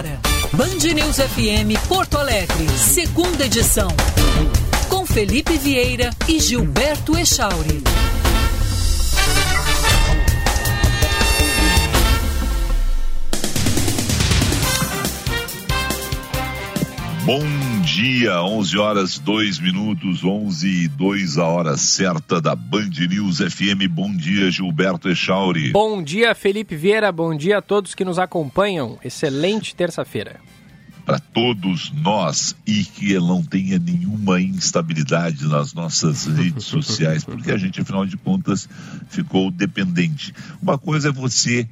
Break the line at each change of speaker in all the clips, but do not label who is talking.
agora. Band News FM Porto Alegre, segunda edição. Com Felipe Vieira e Gilberto Echauri.
Bom dia, 11 horas 2 minutos, 11 e 2 a hora certa da Band News FM. Bom dia, Gilberto Echauri.
Bom dia, Felipe Vieira. Bom dia a todos que nos acompanham. Excelente terça-feira.
Para todos nós e que não tenha nenhuma instabilidade nas nossas redes sociais, porque a gente, afinal de contas, ficou dependente. Uma coisa é você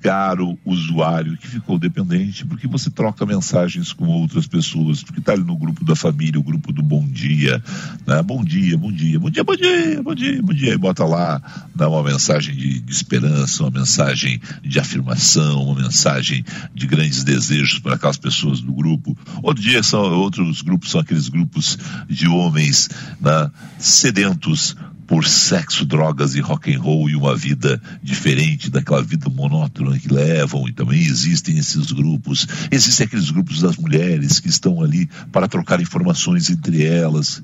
caro usuário que ficou dependente porque você troca mensagens com outras pessoas, porque está ali no grupo da família, o grupo do bom dia, né? Bom dia, bom dia, bom dia, bom dia, bom dia, bom dia, e bota lá né, uma mensagem de, de esperança, uma mensagem de afirmação, uma mensagem de grandes desejos para aquelas pessoas do grupo. Outro dia são outros grupos são aqueles grupos de homens né, sedentos por sexo, drogas e rock and roll e uma vida diferente daquela vida monótona que levam. E também existem esses grupos. Existem aqueles grupos das mulheres que estão ali para trocar informações entre elas.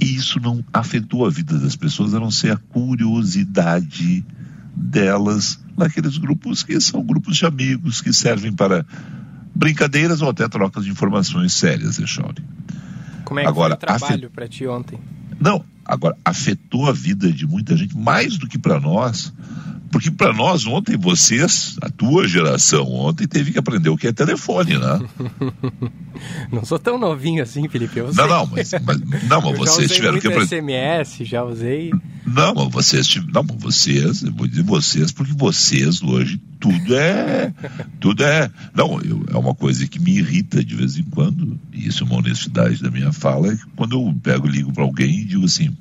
E isso não afetou a vida das pessoas, a não ser a curiosidade delas naqueles grupos que são grupos de amigos que servem para brincadeiras ou até trocas de informações sérias, Echauri.
Como é que Agora, foi o trabalho afet... para ti ontem?
Não, Agora, afetou a vida de muita gente, mais do que para nós. Porque para nós, ontem, vocês, a tua geração, ontem teve que aprender o que é telefone, né?
não sou tão novinho assim, Felipe. Eu
não, não, mas, mas, não, mas vocês tiveram que aprender.
SMS, já usei.
Não, mas vocês, não, mas vocês, eu vou dizer vocês, porque vocês hoje tudo é, tudo é, não, eu, é uma coisa que me irrita de vez em quando, isso é uma honestidade da minha fala, é que quando eu pego e ligo para alguém e digo assim,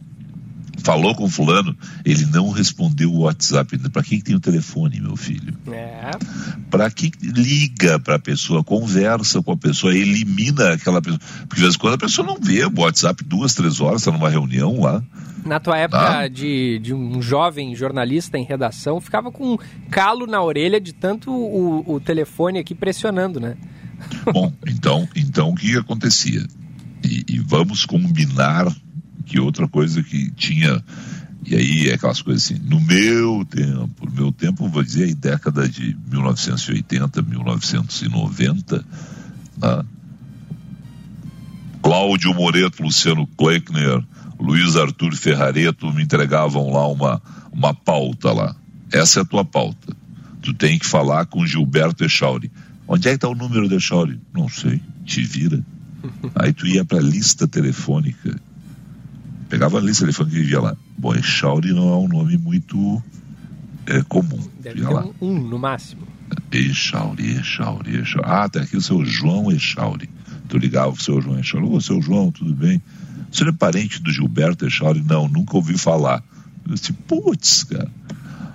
falou com fulano, ele não respondeu o WhatsApp. Para quem tem o telefone, meu filho? É. Para que liga para a pessoa, conversa com a pessoa, elimina aquela pessoa. Porque de vez em quando a pessoa não vê o WhatsApp duas, três horas, está numa reunião lá.
Na tua época ah. de, de um jovem jornalista em redação, ficava com um calo na orelha de tanto o, o telefone aqui pressionando, né?
Bom, então, então o que acontecia? E, e vamos combinar que outra coisa que tinha e aí é aquelas coisas assim, no meu tempo, no meu tempo, vou dizer aí, década de 1980, 1990, né? Cláudio Moreto, Luciano Kleckner, Luiz Arthur Ferrareto me entregavam lá uma, uma pauta lá. Essa é a tua pauta. Tu tem que falar com Gilberto Echauri. Onde é que está o número de Echauri? Não sei. Te vira. Aí tu ia para a lista telefônica Pegava a lista telefônica e via lá. Bom, Echauri não é um nome muito é, comum.
Deve lá. Um, um, no máximo.
Echauri, Echauri, Echauri. Ah, tem aqui o seu João Echauri. Tu ligava o seu João Echauri. Ô, seu João, tudo bem? Você não é parente do Gilberto Echauri? Não, nunca ouvi falar. Eu disse, putz, cara.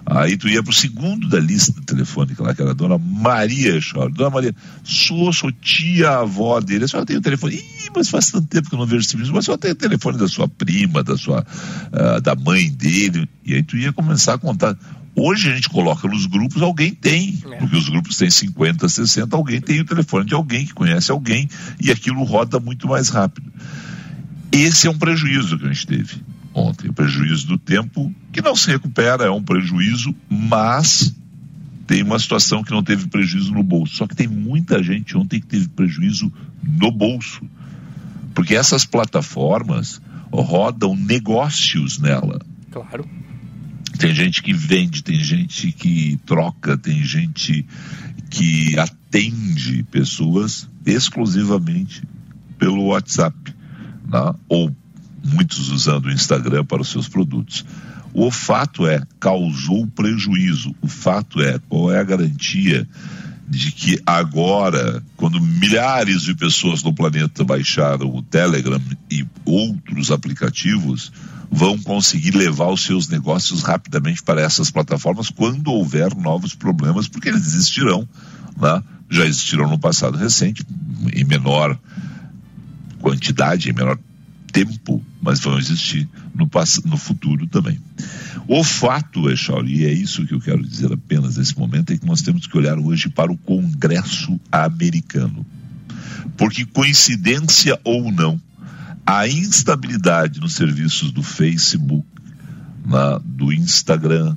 Aí tu ia pro segundo da lista telefônica lá, que era a dona Maria Chora. Dona Maria, sou, sou tia avó dele. A senhora tem o telefone. Ih, mas faz tanto tempo que eu não vejo esse vídeo. Mas a senhora tem o telefone da sua prima, da sua, uh, da mãe dele. E aí tu ia começar a contar. Hoje a gente coloca nos grupos, alguém tem, é. porque os grupos têm 50, 60, alguém tem o telefone de alguém que conhece alguém e aquilo roda muito mais rápido. Esse é um prejuízo que a gente teve ontem. O prejuízo do tempo, que não se recupera, é um prejuízo, mas tem uma situação que não teve prejuízo no bolso. Só que tem muita gente ontem que teve prejuízo no bolso. Porque essas plataformas rodam negócios nela.
Claro.
Tem gente que vende, tem gente que troca, tem gente que atende pessoas exclusivamente pelo WhatsApp, né? ou muitos usando o Instagram para os seus produtos. O fato é, causou prejuízo. O fato é, qual é a garantia de que agora, quando milhares de pessoas no planeta baixaram o Telegram e outros aplicativos, vão conseguir levar os seus negócios rapidamente para essas plataformas quando houver novos problemas, porque eles existirão, né? já existiram no passado recente, em menor quantidade, em menor tempo, mas vão existir no, no futuro também. O fato, Echauri, e é isso que eu quero dizer apenas nesse momento, é que nós temos que olhar hoje para o Congresso americano. Porque, coincidência ou não, a instabilidade nos serviços do Facebook, na, do Instagram,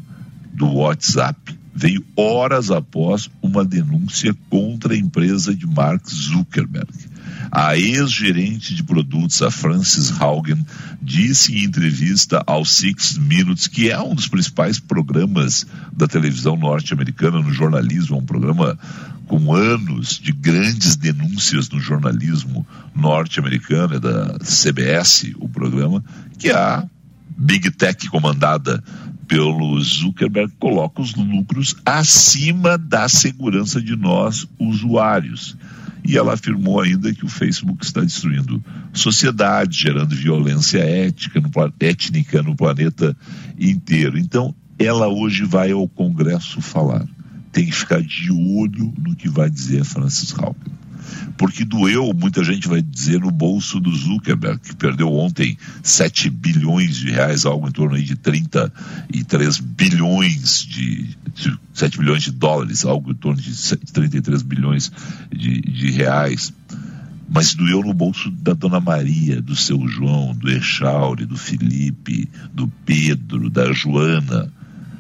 do WhatsApp, veio horas após uma denúncia contra a empresa de Mark Zuckerberg. A ex-gerente de produtos, a Frances Haugen, disse em entrevista ao Six Minutes, que é um dos principais programas da televisão norte-americana no jornalismo, é um programa com anos de grandes denúncias no jornalismo norte-americano, é da CBS o programa, que a Big Tech comandada pelo Zuckerberg coloca os lucros acima da segurança de nós, usuários. E ela afirmou ainda que o Facebook está destruindo sociedade, gerando violência ética no, étnica no planeta inteiro. Então, ela hoje vai ao Congresso falar. Tem que ficar de olho no que vai dizer Francis Haugen porque doeu, muita gente vai dizer, no bolso do Zuckerberg, que perdeu ontem 7 bilhões de reais, algo em torno aí de 33 bilhões de, de 7 bilhões de dólares, algo em torno de 33 bilhões de, de reais. Mas doeu no bolso da Dona Maria, do seu João, do Echauri, do Felipe, do Pedro, da Joana,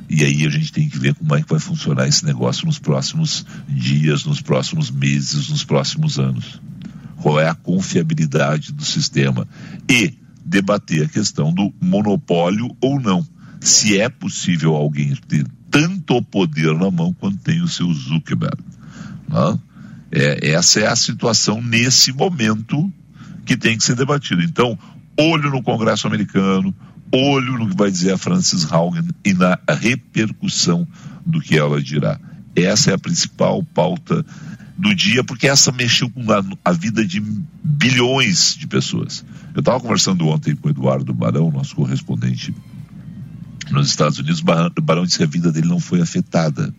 e aí a gente tem que ver como é que vai funcionar esse negócio nos próximos dias, nos próximos meses, nos próximos anos. Qual é a confiabilidade do sistema? E debater a questão do monopólio ou não. Se é possível alguém ter tanto poder na mão quanto tem o seu Zuckerberg. Né? É, essa é a situação nesse momento que tem que ser debatido. Então, olho no Congresso americano, olho no que vai dizer a Frances Haugen e na repercussão do que ela dirá. Essa é a principal pauta do dia, porque essa mexeu com a, a vida de bilhões de pessoas. Eu estava conversando ontem com o Eduardo Barão, nosso correspondente nos Estados Unidos. O Barão disse que a vida dele não foi afetada.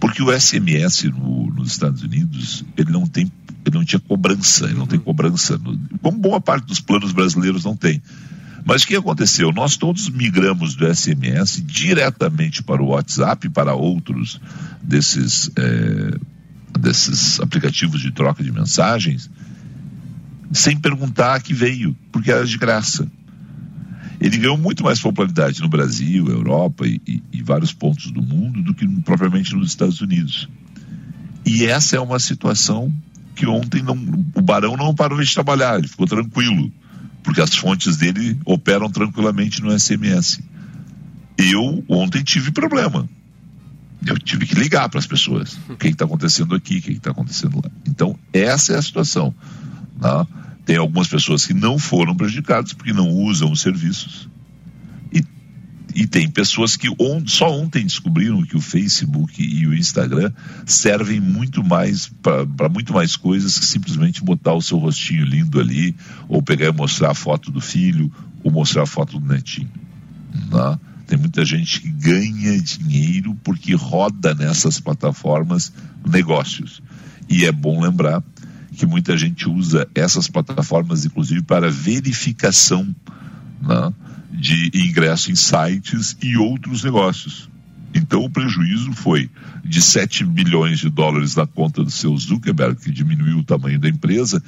Porque o SMS no, nos Estados Unidos, ele não tem, ele não tinha cobrança, ele não tem cobrança, no, como boa parte dos planos brasileiros não tem. Mas o que aconteceu? Nós todos migramos do SMS diretamente para o WhatsApp, para outros desses, é, desses aplicativos de troca de mensagens, sem perguntar que veio, porque era de graça. Ele ganhou muito mais popularidade no Brasil, Europa e, e, e vários pontos do mundo do que propriamente nos Estados Unidos. E essa é uma situação que ontem não, o Barão não parou de trabalhar, ele ficou tranquilo porque as fontes dele operam tranquilamente no SMS. Eu ontem tive problema. Eu tive que ligar para as pessoas. O que está acontecendo aqui? O que está acontecendo lá? Então, essa é a situação. Tá? Tem algumas pessoas que não foram prejudicadas porque não usam os serviços. E tem pessoas que on, só ontem descobriram que o Facebook e o Instagram servem muito mais para muito mais coisas que simplesmente botar o seu rostinho lindo ali, ou pegar e mostrar a foto do filho, ou mostrar a foto do netinho. Né? Tem muita gente que ganha dinheiro porque roda nessas plataformas negócios. E é bom lembrar que muita gente usa essas plataformas, inclusive, para verificação. Né? De ingresso em sites e outros negócios. Então o prejuízo foi de 7 bilhões de dólares na conta do seu Zuckerberg, que diminuiu o tamanho da empresa,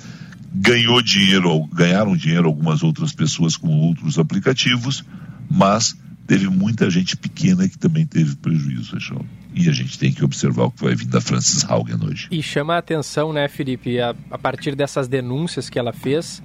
ganhou dinheiro, ganharam dinheiro algumas outras pessoas com outros aplicativos, mas teve muita gente pequena que também teve prejuízo, Rechão. E a gente tem que observar o que vai vir da Frances Haugen hoje.
E chama a atenção, né, Felipe, a, a partir dessas denúncias que ela fez,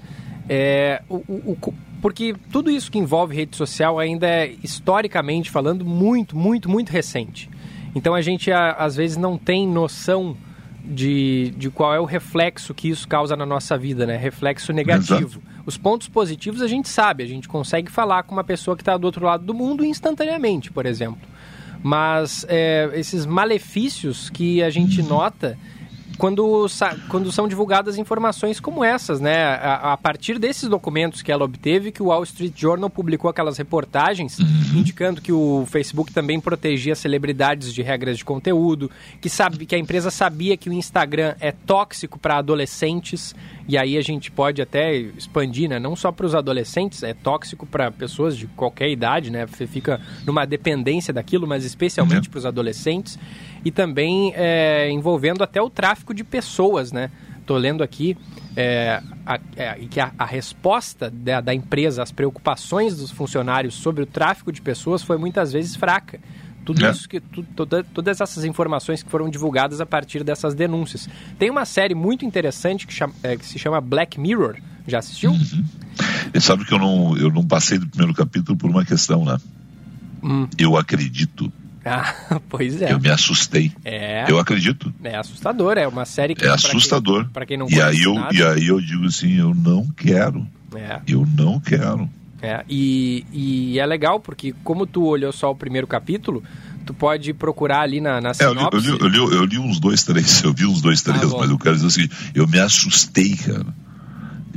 é, o, o, porque tudo isso que envolve rede social ainda é, historicamente falando, muito, muito, muito recente. Então a gente às vezes não tem noção de, de qual é o reflexo que isso causa na nossa vida, né? Reflexo negativo. Exato. Os pontos positivos a gente sabe, a gente consegue falar com uma pessoa que está do outro lado do mundo instantaneamente, por exemplo. Mas é, esses malefícios que a gente nota quando, quando são divulgadas informações como essas, né? A, a, partir desses documentos que ela obteve, que o Wall Street Journal publicou aquelas reportagens uhum. indicando que o Facebook também protegia celebridades de regras de conteúdo, que sabe que a empresa sabia que o Instagram é tóxico para adolescentes e aí a gente pode até expandir, né? Não só para os adolescentes, é tóxico para pessoas de qualquer idade, né? Você fica numa dependência daquilo, mas especialmente uhum. para os adolescentes e também é, envolvendo até o tráfico de pessoas, né? Estou lendo aqui é, a, é, que a, a resposta da, da, empresa às preocupações dos funcionários sobre o tráfico de pessoas foi muitas vezes fraca. Tudo é. isso que tu, toda, todas essas informações que foram divulgadas a partir dessas denúncias. Tem uma série muito interessante que, chama, é, que se chama Black Mirror. Já assistiu? Uhum.
Sabe que eu não, eu não passei do primeiro capítulo por uma questão, né? Hum. Eu acredito
ah, pois é.
Eu me assustei. É. Eu acredito.
É assustador, é uma série que.
É assustador.
Para quem, quem, não
e aí eu nada, E aí eu digo assim: eu não quero. É. Eu não quero.
É, e, e é legal porque, como tu olhou só o primeiro capítulo, tu pode procurar ali na, na
sinopse. É, eu, li, eu, li, eu, li, eu, uns dois, três, eu vi uns dois, três, ah, mas eu quero dizer assim, eu me assustei, cara.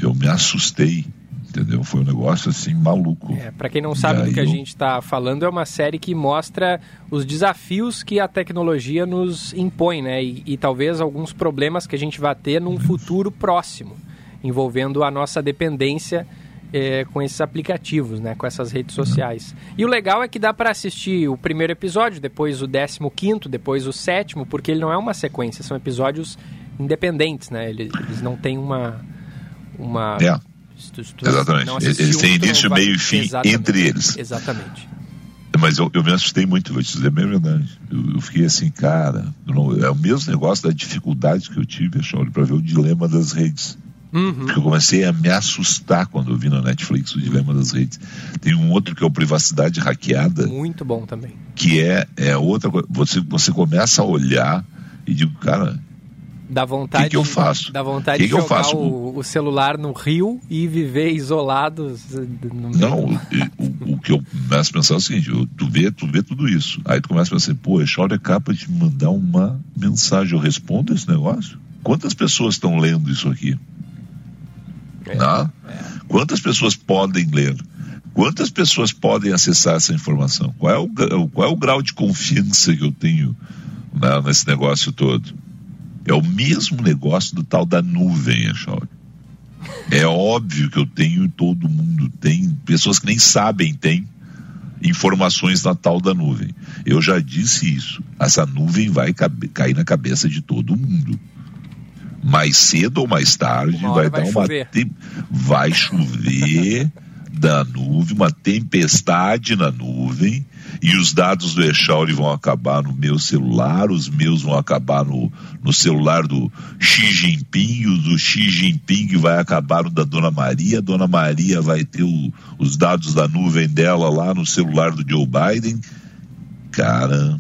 Eu me assustei entendeu? Foi um negócio assim maluco.
É, para quem não sabe do que a gente está falando, é uma série que mostra os desafios que a tecnologia nos impõe, né? E, e talvez alguns problemas que a gente vai ter num futuro próximo, envolvendo a nossa dependência é, com esses aplicativos, né? Com essas redes sociais. E o legal é que dá para assistir o primeiro episódio, depois o décimo quinto, depois o sétimo, porque ele não é uma sequência, são episódios independentes, né? Eles, eles não têm uma uma
é. Exatamente. Eles têm início, meio e fim Exatamente. entre eles.
Exatamente.
Mas eu, eu me assustei muito, vou te dizer a verdade. Eu, eu fiquei assim, cara, não, é o mesmo negócio da dificuldade que eu tive, Chauri, para ver o dilema das redes. Uhum. Porque eu comecei a me assustar quando eu vi na Netflix o Dilema das Redes. Tem um outro que é o Privacidade Hackeada.
Muito bom também.
Que é, é outra coisa. Você, você começa a olhar e digo, cara,
Dá vontade,
que, que eu faço?
Dá vontade
que
de
que
jogar o, o, celular no rio e viver isolado.
No Não, o, o, que eu começo a pensar é o seguinte: eu, tu, vê, tu vê tudo isso. Aí tu começa a pensar, pô, a Shaw é capaz de mandar uma mensagem. Eu respondo esse negócio? Quantas pessoas estão lendo isso aqui? É, é. Quantas pessoas podem ler? Quantas pessoas podem acessar essa informação? Qual é o, qual é o grau de confiança que eu tenho né, nesse negócio todo? É o mesmo negócio do tal da nuvem, Echauri. É óbvio que eu tenho, todo mundo tem, pessoas que nem sabem tem informações na tal da nuvem. Eu já disse isso. Essa nuvem vai cair na cabeça de todo mundo. Mais cedo ou mais tarde vai, vai, dar uma chover. vai chover da nuvem, uma tempestade na nuvem e os dados do Echauri vão acabar no meu celular, os meus vão acabar no, no celular do Xi Jinping, o do Xi Jinping vai acabar no da Dona Maria, a Dona Maria vai ter o, os dados da nuvem dela lá no celular do Joe Biden. Cara.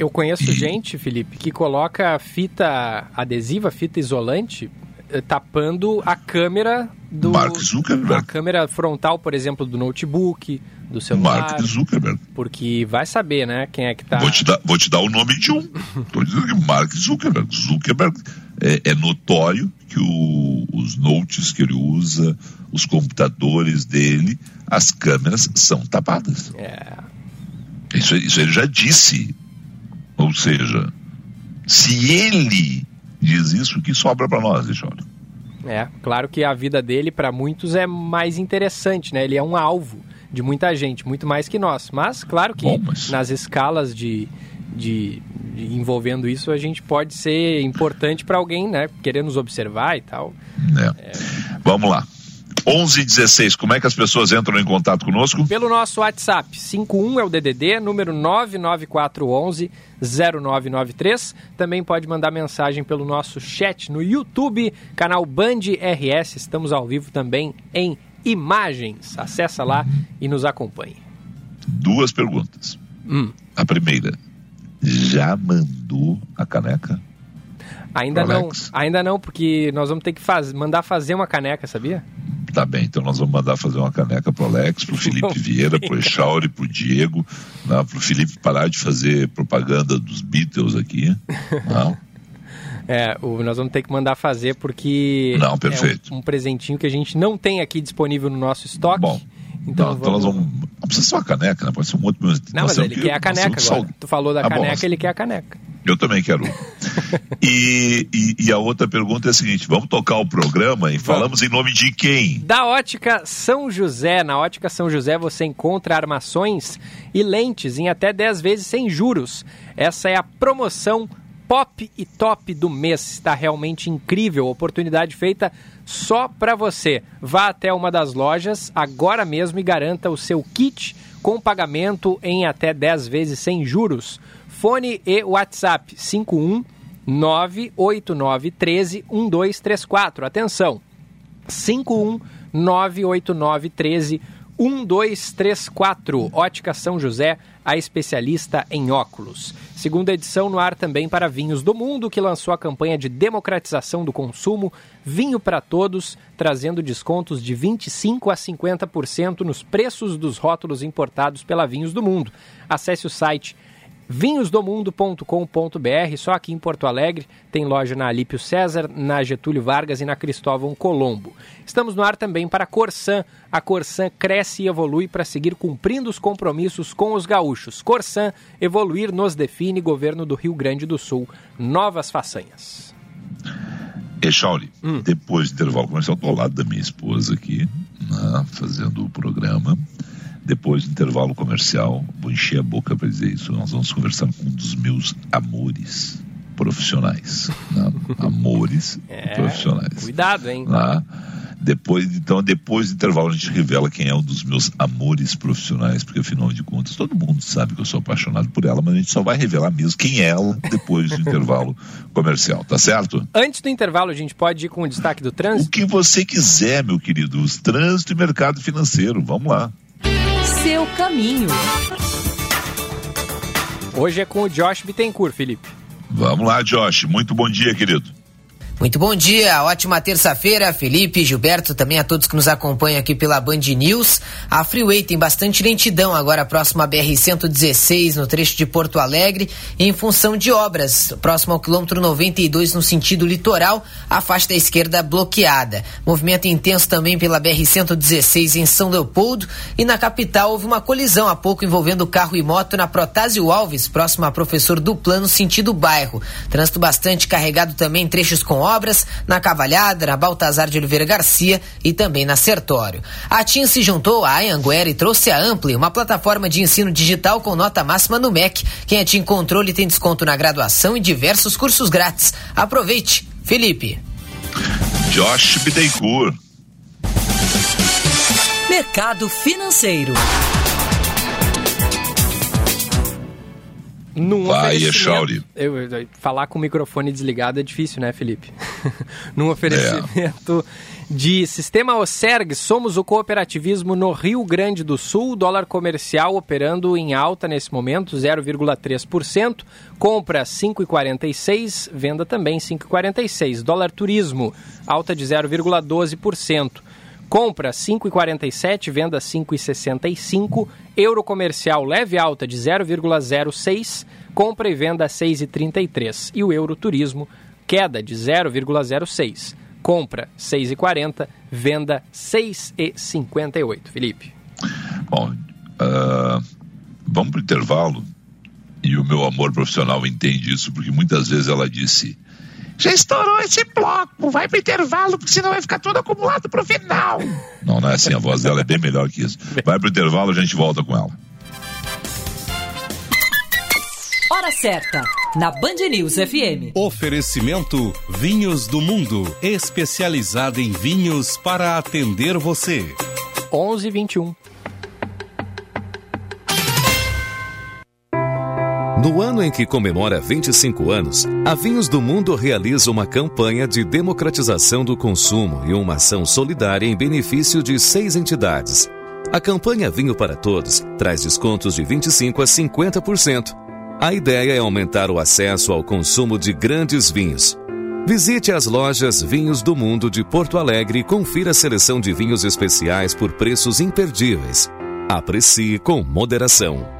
Eu conheço e... gente, Felipe, que coloca fita adesiva, fita isolante, eh, tapando a câmera do.
Mark Zuckerberg.
A câmera frontal, por exemplo, do notebook, do celular.
Mark Zuckerberg.
Porque vai saber, né, quem é que tá.
Vou te dar, vou te dar o nome de um. Estou dizendo que Mark Zuckerberg. Zuckerberg é, é notório que o, os notes que ele usa, os computadores dele, as câmeras são tapadas.
É.
Isso, isso ele já disse. Ou seja, se ele diz isso, o que sobra para nós, Deixa
É, claro que a vida dele, para muitos, é mais interessante, né? Ele é um alvo de muita gente, muito mais que nós. Mas, claro que Bom, mas... nas escalas de, de, de, envolvendo isso, a gente pode ser importante para alguém, né? Querer nos observar e tal.
É. É... Vamos lá. 11 16, como é que as pessoas entram em contato conosco?
Pelo nosso WhatsApp, 51 é o DDD, número 99411 0993. Também pode mandar mensagem pelo nosso chat no YouTube, canal Band RS. Estamos ao vivo também em imagens. Acesse lá e nos acompanhe.
Duas perguntas. Hum. A primeira, já mandou a caneca?
Ainda não, ainda não, porque nós vamos ter que faz, mandar fazer uma caneca, sabia?
Tá bem, então nós vamos mandar fazer uma caneca pro Alex, pro Felipe Vieira, pro Echauri, pro Diego, né, pro Felipe parar de fazer propaganda dos Beatles aqui. Não.
É, o, nós vamos ter que mandar fazer porque
não, perfeito.
é um, um, presentinho que a gente não tem aqui disponível no nosso estoque.
Bom, então, então nós vamos. Não precisa ser uma caneca, né? Pode ser um outro.
Não, mas ele quer a caneca agora. Tu falou da ah, caneca, bom, ele quer a caneca.
Eu também quero. e, e, e, a outra pergunta é a seguinte: vamos tocar o programa e vamos. falamos em nome de quem?
Da Ótica São José. Na Ótica São José você encontra armações e lentes em até 10 vezes sem juros. Essa é a promoção pop e top do mês. Está realmente incrível. Oportunidade feita só para você. Vá até uma das lojas agora mesmo e garanta o seu kit com pagamento em até 10 vezes sem juros. Fone e WhatsApp 51 98913 1234. Atenção. 51 98913 1234. Ótica São José, a especialista em óculos. Segunda edição no ar também para Vinhos do Mundo, que lançou a campanha de democratização do consumo Vinho para Todos, trazendo descontos de 25 a 50% nos preços dos rótulos importados pela Vinhos do Mundo. Acesse o site vinhosdomundo.com.br, só aqui em Porto Alegre, tem loja na Alípio César, na Getúlio Vargas e na Cristóvão Colombo. Estamos no ar também para a Corsan. A Corsan cresce e evolui para seguir cumprindo os compromissos com os gaúchos. Corsan, evoluir nos define, governo do Rio Grande do Sul. Novas façanhas.
Echauri, hum. depois do intervalo comercial, estou ao lado da minha esposa aqui, né, fazendo o programa. Depois do intervalo comercial, vou encher a boca para dizer isso. Nós vamos conversar com um dos meus amores profissionais. Né? Amores é, profissionais.
Cuidado, hein?
Né? Depois, então, depois do intervalo, a gente revela quem é um dos meus amores profissionais, porque afinal de contas, todo mundo sabe que eu sou apaixonado por ela, mas a gente só vai revelar mesmo quem é ela depois do intervalo comercial, tá certo?
Antes do intervalo, a gente pode ir com o destaque do trânsito?
O que você quiser, meu querido. Os trânsito e mercado financeiro. Vamos lá
seu caminho.
Hoje é com o Josh Bittencourt, Felipe.
Vamos lá, Josh. Muito bom dia, querido.
Muito bom dia, ótima terça-feira, Felipe, Gilberto, também a todos que nos acompanham aqui pela Band News. A Freeway tem bastante lentidão agora próximo à BR-116, no trecho de Porto Alegre, em função de obras. Próximo ao quilômetro 92, no sentido litoral, a faixa da esquerda bloqueada. Movimento intenso também pela BR-116 em São Leopoldo e na capital houve uma colisão há pouco envolvendo carro e moto na Protásio Alves, próximo a Professor do Plano, sentido bairro. Trânsito bastante carregado também em trechos com obras na Cavalhada, na Baltazar de Oliveira Garcia e também na Sertório. A TIM se juntou à Anhanguera e trouxe a Ampli, uma plataforma de ensino digital com nota máxima no MEC. Quem é TIM Controle tem desconto na graduação e diversos cursos grátis. Aproveite. Felipe.
Josh Bittencourt.
Mercado Financeiro.
Num
Vai, Echauri.
Eu, eu, falar com o microfone desligado é difícil, né, Felipe? Num oferecimento é. de Sistema Oserg, somos o cooperativismo no Rio Grande do Sul, dólar comercial operando em alta nesse momento, 0,3%, compra 5,46, venda também 5,46. Dólar turismo, alta de 0,12%. Compra 5,47, venda 5,65. Euro comercial leve alta de 0,06, compra e venda 6,33. E o euro turismo queda de 0,06. Compra 6,40, venda 6,58. Felipe.
Bom, uh, vamos para o intervalo. E o meu amor profissional entende isso, porque muitas vezes ela disse já estourou esse bloco, vai pro intervalo, porque senão vai ficar todo acumulado pro final. Não, não é assim, a voz dela é bem melhor que isso. Vai pro intervalo, a gente volta com ela.
Hora certa, na Band News FM.
Oferecimento Vinhos do Mundo, especializado em vinhos para atender você.
11:21.
No ano em que comemora 25 anos, a Vinhos do Mundo realiza uma campanha de democratização do consumo e uma ação solidária em benefício de seis entidades. A campanha Vinho para Todos traz descontos de 25% a 50%. A ideia é aumentar o acesso ao consumo de grandes vinhos. Visite as lojas Vinhos do Mundo de Porto Alegre e confira a seleção de vinhos especiais por preços imperdíveis. Aprecie com moderação.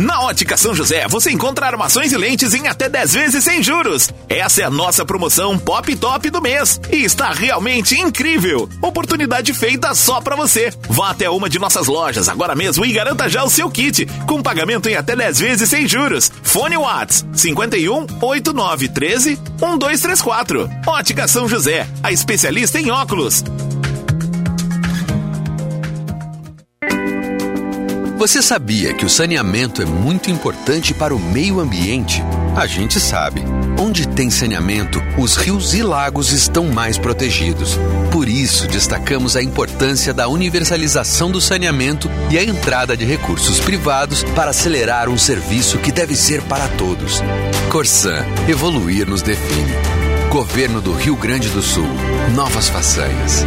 Na Ótica São José, você encontra armações e lentes em até 10 vezes sem juros. Essa é a nossa promoção Pop Top do mês e está realmente incrível. Oportunidade feita só para você. Vá até uma de nossas lojas agora mesmo e garanta já o seu kit com pagamento em até 10 vezes sem juros. Fone Whats 51 8913 1234. Ótica São José, a especialista em óculos.
Você sabia que o saneamento é muito importante para o meio ambiente? A gente sabe. Onde tem saneamento, os rios e lagos estão mais protegidos. Por isso, destacamos a importância da universalização do saneamento e a entrada de recursos privados para acelerar um serviço que deve ser para todos. Corsan, evoluir nos define. Governo do Rio Grande do Sul. Novas façanhas.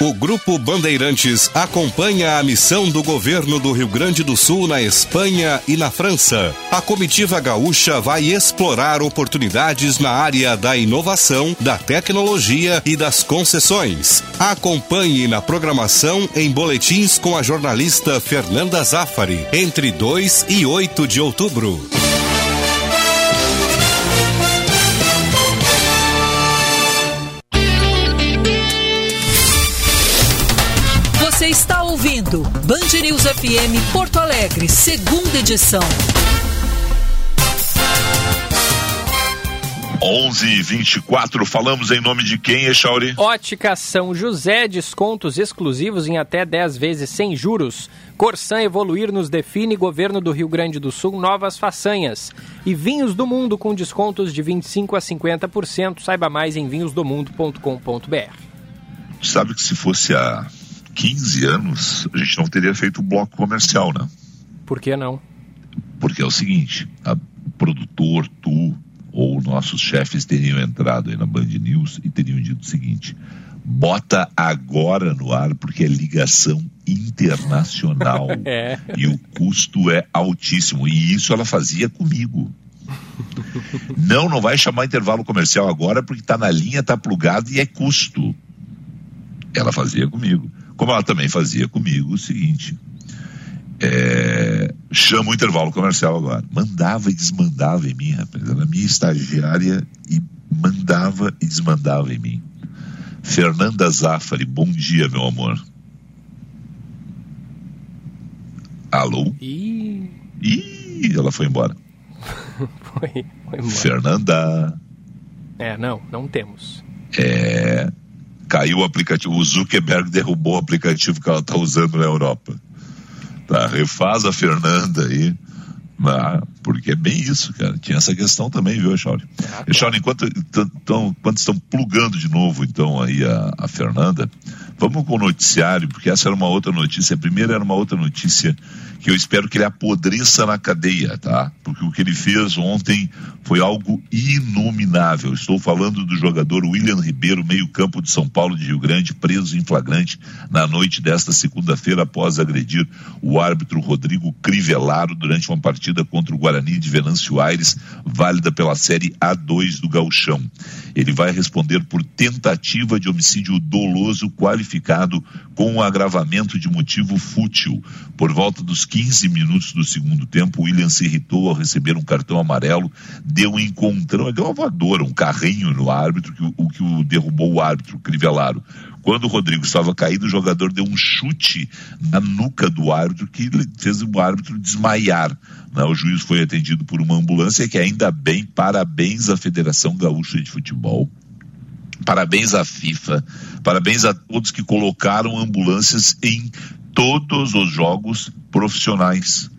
O Grupo Bandeirantes acompanha a missão do governo do Rio Grande do Sul na Espanha e na França. A comitiva gaúcha vai explorar oportunidades na área da inovação, da tecnologia e das concessões. Acompanhe na programação em boletins com a jornalista Fernanda Zaffari, entre 2 e 8 de outubro.
Band News FM Porto Alegre, segunda edição.
11 e 24 falamos em nome de quem, Echauri?
Ótica São José, descontos exclusivos em até 10 vezes sem juros. Corsan Evoluir nos define, Governo do Rio Grande do Sul, novas façanhas. E Vinhos do Mundo com descontos de 25% a 50%. Saiba mais em vinhosdomundo.com.br.
Sabe que se fosse há 15 anos, a gente não teria feito o bloco comercial, né?
Por que não?
Porque é o seguinte, a produtor, tu ou nossos chefes teriam entrado aí na Band News e teriam dito o seguinte: bota agora no ar porque é ligação internacional
É.
e o custo é altíssimo. E isso ela fazia comigo. Não, não vai chamar intervalo comercial agora porque está na linha, está plugado e é custo. Ela fazia comigo. Como ela também fazia comigo o seguinte: é, chama o intervalo comercial agora. Mandava e desmandava em mim, rapaz. Ela era minha estagiária e mandava e desmandava em mim. Fernanda Zaffari, bom dia, meu amor. Alô?
Ih,
Ih, ela foi embora.
foi, foi embora.
Fernanda.
É, não, não temos.
É, caiu o aplicativo. O Zuckerberg derrubou o aplicativo que ela está usando na Europa. Tá, refaz a Fernanda aí. Ah, porque é bem isso, cara. Tinha essa questão também, viu, Echauri?
Ah,
Echauri, enquanto, então, enquanto estão plugando de novo, então, aí a, a Fernanda, vamos com o noticiário, porque essa era uma outra notícia. A primeira era uma outra notícia que eu espero que ele apodreça na cadeia, tá? Porque o que ele fez ontem foi algo inominável. Estou falando do jogador William Ribeiro, meio-campo de São Paulo de Rio Grande, preso em flagrante na noite desta segunda-feira após agredir o árbitro Rodrigo Crivellaro durante uma partida contra o Guarani de Venâncio Aires, válida pela Série A2 do Gauchão. Ele vai responder por tentativa de homicídio doloso qualificado com um agravamento de motivo fútil. Por volta dos 15 minutos do segundo tempo, o William se irritou ao receber um cartão amarelo, deu um encontrão, deu uma voadora, um carrinho no árbitro, que o, que o derrubou o árbitro, Crivellaro. Quando o Rodrigo estava caído, o jogador deu um chute na nuca do árbitro que fez o árbitro desmaiar. Né? O juiz foi atendido por uma ambulância que ainda bem, parabéns à Federação Gaúcha de Futebol. Parabéns à FIFA, parabéns a todos que colocaram ambulâncias em todos os jogos profissionais.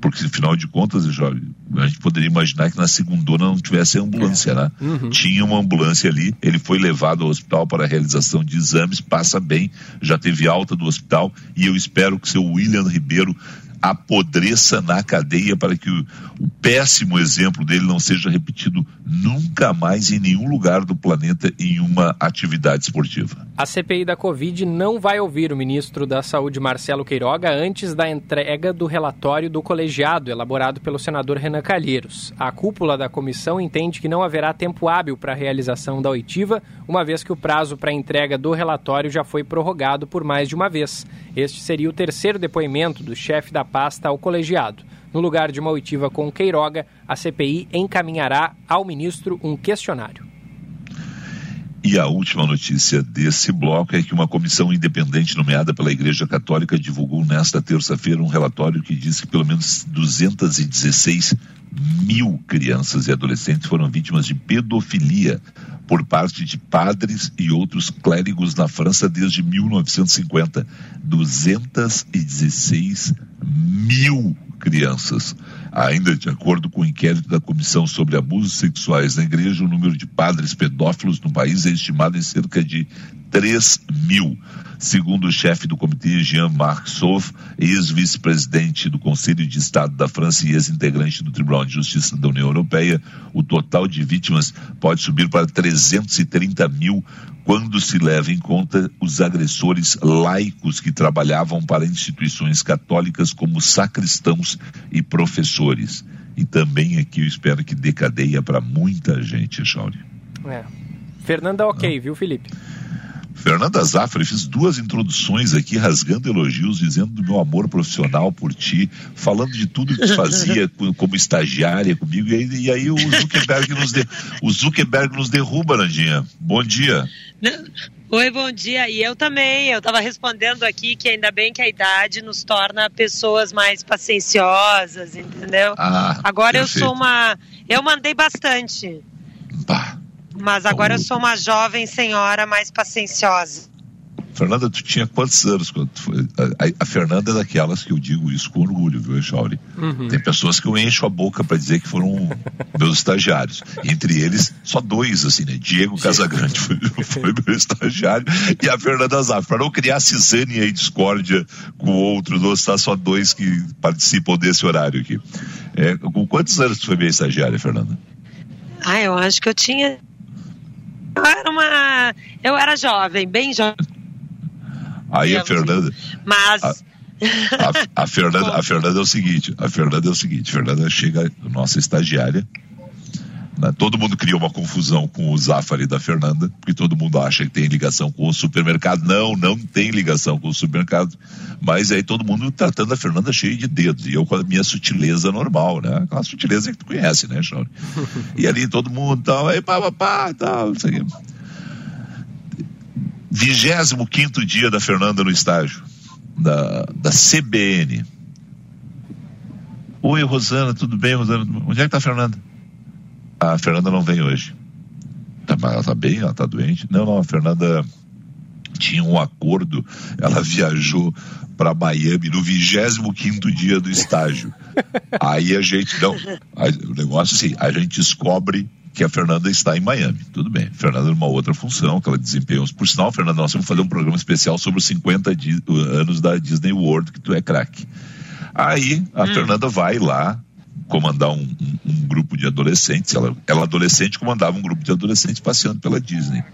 Porque, afinal de contas, a gente poderia imaginar que na segundona não tivesse ambulância, né? Uhum. Tinha uma ambulância ali, ele foi levado ao hospital para a realização de exames, passa bem, já teve alta do hospital e eu espero que seu William Ribeiro apodreça na cadeia para que o, o, péssimo exemplo dele não seja repetido nunca mais em nenhum lugar do planeta em uma atividade esportiva.
A CPI da Covid não vai ouvir o ministro da Saúde, Marcelo Queiroga, antes da entrega do relatório do colegiado elaborado pelo senador Renan Calheiros. A cúpula da comissão entende que não haverá tempo hábil para a realização da oitiva, uma vez que o prazo para a entrega do relatório já foi prorrogado por mais de uma vez. Este seria o terceiro depoimento do chefe da pasta ao colegiado. No lugar de uma oitiva com Queiroga, a CPI encaminhará ao ministro um questionário.
E a última notícia desse bloco é que uma comissão independente nomeada pela Igreja Católica divulgou nesta terça-feira um relatório que diz que pelo menos 216 mil crianças e adolescentes foram vítimas de pedofilia por parte de padres e outros clérigos na França desde 1950. 216 mil crianças. Ainda de acordo com o inquérito da Comissão sobre Abusos Sexuais na Igreja, o número de padres pedófilos no país é estimado em cerca de 3 mil. Segundo o chefe do comitê, Jean-Marc Sauve, ex-vice-presidente do Conselho de Estado da França e ex-integrante do Tribunal de Justiça da União Europeia, o total de vítimas pode subir para 330 mil quando se leva em conta os agressores laicos que trabalhavam para instituições católicas como sacristãos e professores. E também aqui eu espero que dê cadeia para muita gente, Chauri.
É. Fernanda, ok, ah. viu, Felipe?
Fernanda Zafra, fiz duas introduções aqui, rasgando elogios, dizendo do meu amor profissional por ti, falando de tudo que tu fazia como estagiária comigo, e aí, e aí o, Zuckerberg nos de, o Zuckerberg nos derruba, Nandinha. Bom dia.
Oi, bom dia. E eu também, eu estava respondendo aqui que ainda bem que a idade nos torna pessoas mais pacienciosas, entendeu? Ah, Agora perfeito. eu sou uma. Eu mandei bastante. Bah. Mas agora eu sou uma jovem senhora mais pacienciosa.
Fernanda, tu tinha quantos anos quando foi? A, a, Fernanda é daquelas que eu digo isso com orgulho, viu, Echauri? Uhum. Tem pessoas que eu encho a boca para dizer que foram meus estagiários. Entre eles, só dois, assim, né? Diego Casagrande foi, foi meu estagiário e a Fernanda Zafra. Para não criar cisânia e discórdia com outros, não está só dois que participam desse horário aqui. É, com quantos anos tu foi minha estagiária, Fernanda?
Ah, eu acho que eu tinha eu era uma. Eu era jovem, bem jovem.
Aí a Fernanda.
Mas.
A, a, a, Fernanda, a Fernanda é o seguinte: a Fernanda é o seguinte, a Fernanda chega, nossa estagiária. Né, todo mundo cria uma confusão com o Zafari da Fernanda, porque todo mundo acha que tem ligação com o supermercado. Não, não tem ligação com o supermercado. Mas aí todo mundo tratando a Fernanda cheia de dedos. E eu com a minha sutileza normal, né? Aquela sutileza que tu conhece, né, Shawnee? e ali todo mundo tal, aí pá, pá, pá, tal, isso aqui. 25 dia da Fernanda no estágio, da, da CBN. Oi, Rosana, tudo bem, Rosana? Onde é que tá a Fernanda? A Fernanda não vem hoje. Tá, ela tá bem, ela tá doente. Não, não, a Fernanda tinha um acordo, ela viajou para Miami no 25 dia do estágio. Aí a gente, não, a, o negócio assim, a gente descobre que a Fernanda está em Miami. Tudo bem. Fernanda numa outra função que ela desempenha. Por sinal, Fernanda, nós vamos fazer um programa especial sobre os 50 anos da Disney World, que tu é craque. Aí a hum. Fernanda vai lá comandar um, um, um, grupo de adolescentes. Ela, ela adolescente comandava um grupo de adolescentes passeando pela Disney.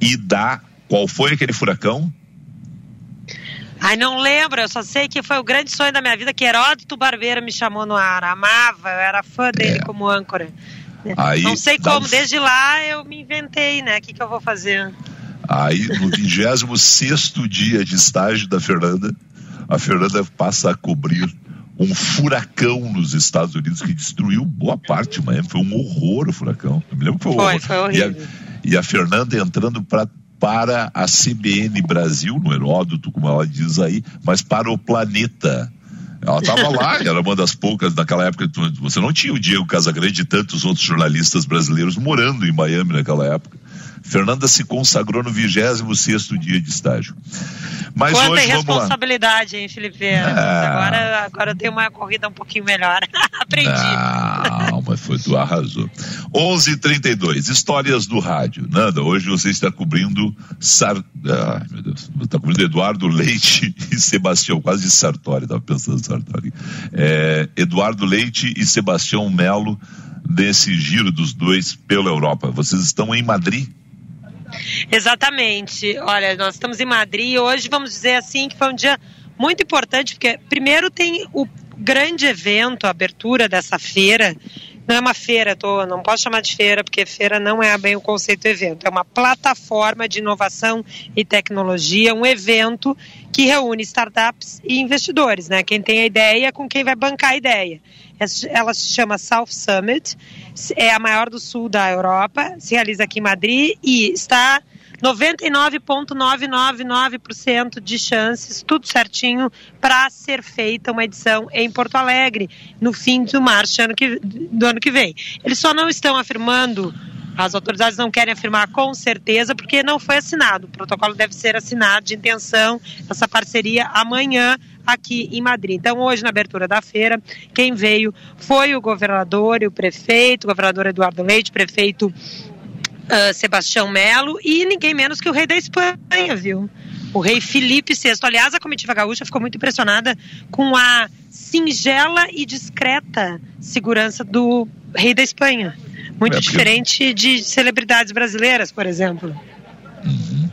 E dá. Qual foi aquele furacão?
Ai, não lembro, eu só sei que foi o grande sonho da minha vida que Heródoto Barbeiro me chamou no ar. Amava, eu era fã dele é. como âncora. Aí, não sei como, desde lá eu me inventei, né? O que, que eu vou fazer?
Aí, no 26 dia de estágio da Fernanda, a Fernanda passa a cobrir um furacão nos Estados Unidos que destruiu boa parte, mas foi um horror o furacão. Eu me lembro que foi, um
foi,
horror.
foi horrível.
E a, e a Fernanda entrando pra, para a CBN Brasil, no Heródoto, como ela diz aí, mas para o planeta. Ela estava lá, era uma das poucas naquela época. Você não tinha o Diego Casagrande e tantos outros jornalistas brasileiros morando em Miami naquela época. Fernanda se consagrou no 26 dia de estágio. Mas
Quanta
hoje,
responsabilidade, hein, Felipe? É. Agora, agora eu tenho uma corrida um pouquinho melhor. Aprendi.
Não, mas foi, tu arrasou. 11:32 histórias do rádio. Nanda, hoje você está cobrindo Sar... Ai, meu Deus. Está cobrindo Eduardo Leite e Sebastião, quase de Sartori, estava pensando em Sartori. É, Eduardo Leite e Sebastião Melo desse giro dos dois pela Europa. Vocês estão em Madrid?
Exatamente. Olha, nós estamos em Madrid e hoje vamos dizer assim que foi um dia muito importante, porque primeiro tem o grande evento, a abertura dessa feira. Não é uma feira, tô, não posso chamar de feira, porque feira não é bem o conceito evento. É uma plataforma de inovação e tecnologia, um evento que reúne startups e investidores, né? Quem tem a ideia com quem vai bancar a ideia. Ela se chama South Summit, é a maior do sul da Europa, se realiza aqui em Madrid e está 99,999% de chances, tudo certinho, para ser feita uma edição em Porto Alegre no fim de março ano que, do ano que vem. Eles só não estão afirmando as autoridades não querem afirmar com certeza porque não foi assinado. O protocolo deve ser assinado de intenção, essa parceria amanhã aqui em Madrid. Então, hoje, na abertura da feira, quem veio foi o governador e o prefeito, o governador Eduardo Leite, prefeito uh, Sebastião Melo e ninguém menos que o rei da Espanha, viu? O rei Felipe VI. Aliás, a comitiva gaúcha ficou muito impressionada com a singela e discreta segurança do rei da Espanha. Muito é, diferente de celebridades brasileiras, por exemplo.
Uhum.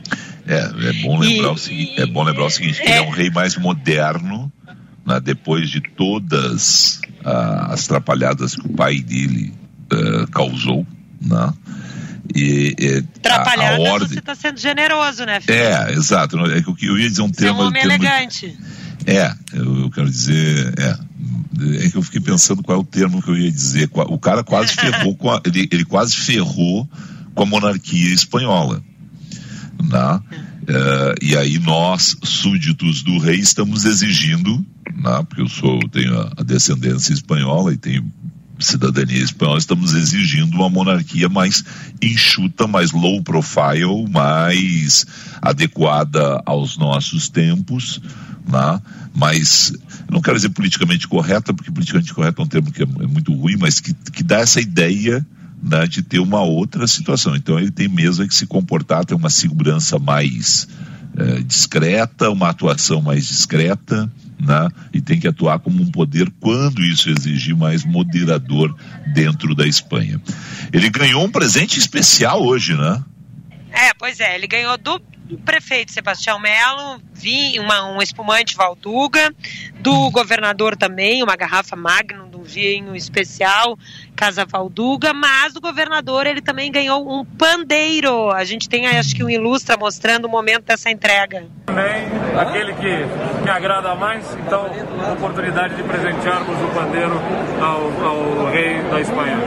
É, é, bom lembrar e, o seguinte, é bom lembrar o seguinte, que é, ele é um rei mais moderno, né, depois de todas ah, as atrapalhadas que o pai dele uh, causou, né?
E, e a, a ordem... você está sendo generoso, né,
Felipe? É, exato. É que eu ia dizer um termo...
É um homem
termo,
elegante.
É, eu, eu quero dizer... É, é que eu fiquei pensando qual é o termo que eu ia dizer. O cara quase ferrou com a, ele, ele quase ferrou com a monarquia espanhola. Né? E aí nós, súditos do rei, estamos exigindo, né? porque eu sou, tenho a, a descendência espanhola e tenho cidadania espanhola, estamos exigindo uma monarquia mais enxuta, mais low profile, mais adequada aos nossos tempos, né? mas não quero dizer politicamente correta, porque politicamente correta é um termo que é, é muito ruim, mas que, que dá essa ideia né, de ter uma outra situação. Então ele tem mesmo que se comportar, ter uma segurança mais é, discreta, uma atuação mais discreta, né, e tem que atuar como um poder quando isso exigir mais moderador dentro da Espanha. Ele ganhou um presente especial hoje, né?
É, pois é, ele ganhou do prefeito Sebastião Melo, vinho, uma, um espumante Valduga, do governador também, uma garrafa Magnum um vinho especial, Casa Valduga, mas do governador ele também ganhou um pandeiro. A gente tem acho que um ilustra mostrando o momento dessa entrega.
Também aquele que me agrada mais, então oportunidade de presentearmos o pandeiro ao, ao rei da Espanha.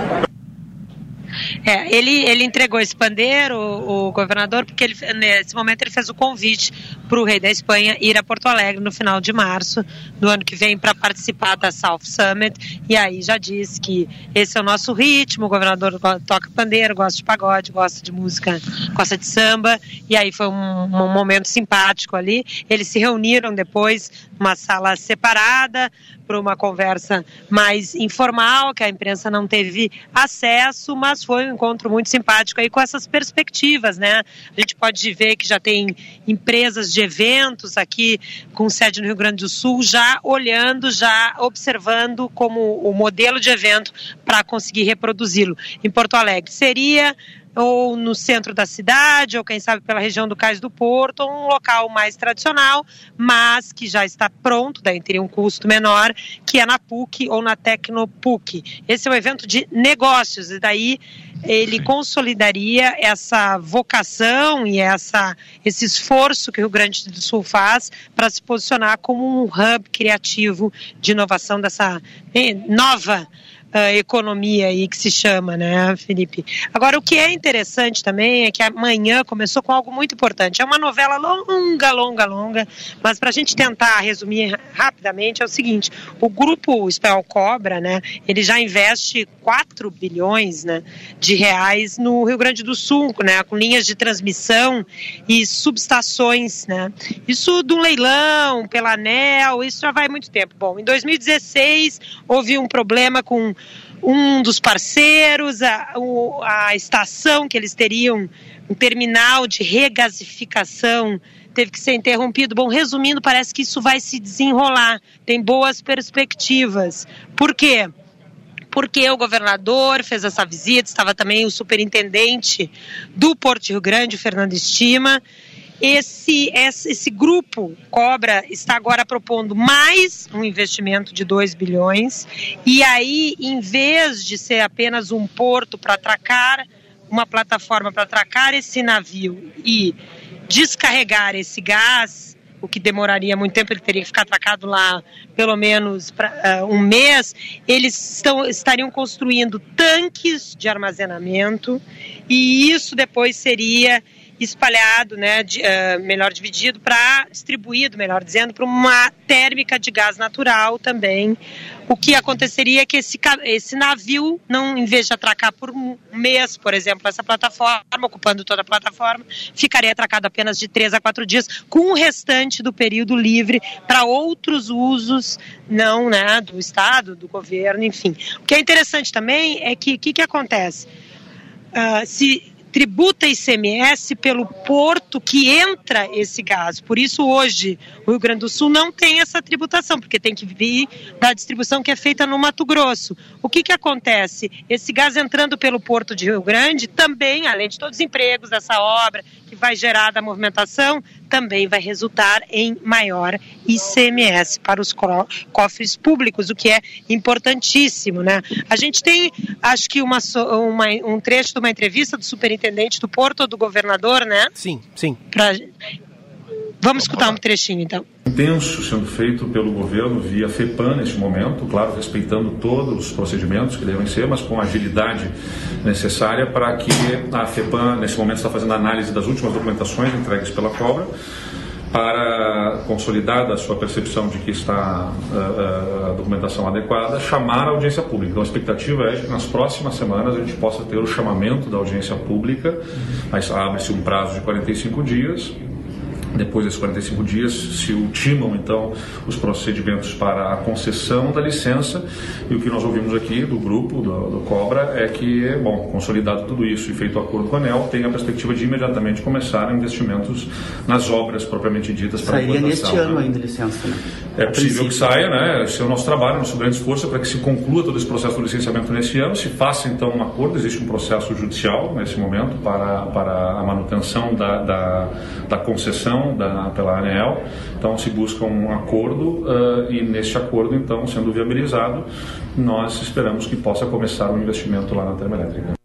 É, ele, ele entregou esse pandeiro, o, o governador, porque ele, nesse momento ele fez o convite para o rei da Espanha ir a Porto Alegre no final de março do ano que vem para participar da South Summit. E aí já disse que esse é o nosso ritmo, o governador toca pandeiro, gosta de pagode, gosta de música, gosta de samba. E aí foi um, um momento simpático ali. Eles se reuniram depois numa sala separada para uma conversa mais informal, que a imprensa não teve acesso, mas foi um encontro muito simpático aí com essas perspectivas, né? A gente pode ver que já tem empresas de eventos aqui com sede no Rio Grande do Sul já olhando, já observando como o modelo de evento para conseguir reproduzi-lo em Porto Alegre. Seria ou no centro da cidade, ou quem sabe pela região do Cais do Porto, ou um local mais tradicional, mas que já está pronto, daí teria um custo menor, que é na PUC ou na Tecnopuc. Esse é um evento de negócios, e daí ele consolidaria essa vocação e essa, esse esforço que o Rio Grande do Sul faz para se posicionar como um hub criativo de inovação dessa nova uh, economia aí que se chama, né, Felipe? Agora, o que é interessante também é que amanhã começou com algo muito importante. É uma novela longa, longa, longa, mas para a gente tentar resumir rapidamente é o seguinte: o grupo Espanhol Cobra, né, ele já investe 4 bilhões né, de reais no Rio Grande do Sul, né, com linhas de transmissão e subestações, né? Isso um leilão pela ANEL, isso já vai muito tempo. Bom, em 2016 houve um problema com um dos parceiros, a, a estação que eles teriam, um terminal de regasificação teve que ser interrompido. Bom, resumindo, parece que isso vai se desenrolar, tem boas perspectivas. Por quê? Porque o governador fez essa visita, estava também o superintendente do Porto Rio Grande, Fernando Estima, esse, esse, esse grupo Cobra está agora propondo mais um investimento de 2 bilhões. E aí, em vez de ser apenas um porto para atracar, uma plataforma para atracar esse navio e descarregar esse gás, o que demoraria muito tempo, ele teria que ficar atracado lá pelo menos pra, uh, um mês, eles estão, estariam construindo tanques de armazenamento e isso depois seria espalhado, né, de, uh, melhor dividido para distribuído, melhor dizendo, para uma térmica de gás natural também. O que aconteceria é que esse, esse navio, não, em vez de atracar por um mês, por exemplo, essa plataforma, ocupando toda a plataforma, ficaria atracado apenas de três a quatro dias, com o restante do período livre para outros usos, não né, do Estado, do governo, enfim. O que é interessante também é que o que, que acontece? Uh, se tributa ICMS pelo porto que entra esse gás. Por isso, hoje, o Rio Grande do Sul não tem essa tributação, porque tem que vir da distribuição que é feita no Mato Grosso. O que, que acontece? Esse gás entrando pelo porto de Rio Grande, também, além de todos os empregos dessa obra, que vai gerar da movimentação, também vai resultar em maior ICMS para os cofres públicos, o que é importantíssimo, né? A gente tem, acho que uma, uma um trecho de uma entrevista do superintendente do Porto, do governador, né?
Sim, sim.
Pra... Vamos escutar um trechinho, então.
Intenso sendo feito pelo governo via FEPAM neste momento, claro, respeitando todos os procedimentos que devem ser, mas com a agilidade necessária para que a FEPAM, nesse momento, está fazendo análise das últimas documentações entregues pela Cobra, para consolidar a sua percepção de que está uh, a documentação adequada, chamar a audiência pública. Então a expectativa é que nas próximas semanas a gente possa ter o chamamento da audiência pública, mas abre-se um prazo de 45 dias depois desses 45 dias, se ultimam então os procedimentos para a concessão da licença. E o que nós ouvimos aqui do grupo, do, do Cobra, é que, bom, consolidado tudo isso e feito o acordo com a ANEL, tem a perspectiva de imediatamente começar investimentos nas obras propriamente ditas
para Sairia neste né? ano ainda licença, né?
É possível que saia, né? Esse é o nosso trabalho, nosso grande esforço é para que se conclua todo esse processo do licenciamento nesse ano, se faça então um acordo, existe um processo judicial nesse momento para, para a manutenção da, da, da concessão da, pela ANEEL. Então se busca um acordo uh, e neste acordo, então, sendo viabilizado, nós esperamos que possa começar um investimento lá na termoelétrica.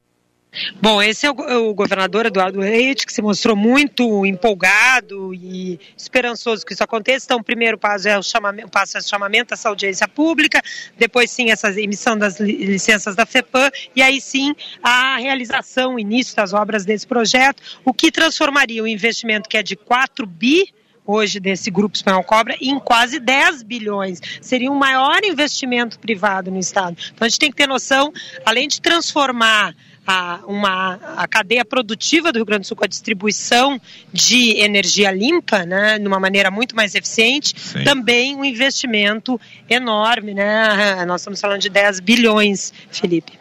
Bom, esse é o, o governador Eduardo Leite, que se mostrou muito empolgado e esperançoso que isso aconteça. Então, o primeiro passo é o, chamamento, passo é o chamamento essa audiência pública, depois sim essa emissão das licenças da FEPAM e aí sim a realização, o início das obras desse projeto, o que transformaria o investimento que é de 4 bi hoje desse grupo espanhol cobra em quase 10 bilhões. Seria um maior investimento privado no Estado. Então a gente tem que ter noção, além de transformar a, uma, a cadeia produtiva do Rio Grande do Sul com a distribuição de energia limpa, né, de uma maneira muito mais eficiente, Sim. também um investimento enorme, né? Nós estamos falando de 10 bilhões, Felipe.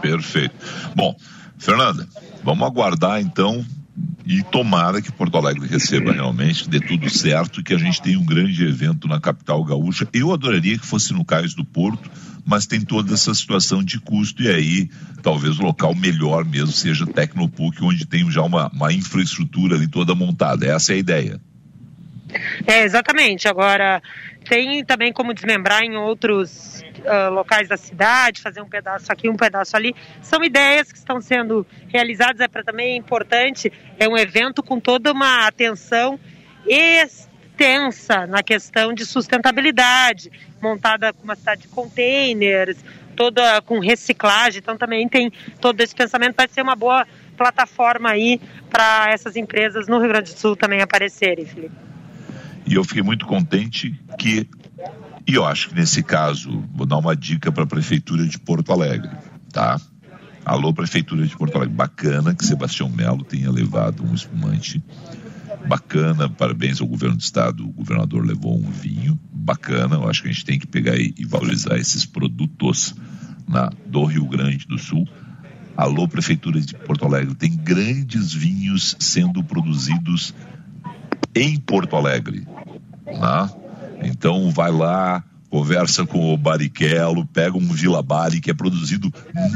Perfeito. Bom, Fernanda, vamos aguardar então E tomara que Porto Alegre receba realmente, dê tudo certo que a gente tenha um grande evento na capital gaúcha. Eu adoraria que fosse no Cais do Porto, mas tem toda essa situação de custo e aí talvez o local melhor mesmo seja Tecnopuc, onde tem já uma, uma infraestrutura ali toda montada. Essa é a ideia.
É, exatamente. Agora, tem também como desmembrar em outros uh, locais da cidade, fazer um pedaço aqui, um pedaço ali. São ideias que estão sendo realizadas, é para também é importante, é um evento com toda uma atenção extensa na questão de sustentabilidade, montada com uma cidade de containers, toda com reciclagem, então também tem todo esse pensamento, vai ser uma boa plataforma aí para essas empresas no Rio Grande do Sul também aparecerem, Felipe.
E eu fiquei muito contente que, e eu acho que nesse caso, vou dar uma dica para a Prefeitura de Porto Alegre, tá? Alô, Prefeitura de Porto Alegre. Bacana que Sebastião Melo tenha levado um espumante. Bacana, parabéns ao governo do estado. O governador levou um vinho. Bacana, eu acho que a gente tem que pegar e, e valorizar esses produtos na, do Rio Grande do Sul. Alô, Prefeitura de Porto Alegre. Tem grandes vinhos sendo produzidos em Porto Alegre. Né? Então vai lá, conversa com o Bariquelo, pega um Vila Bari que é produzido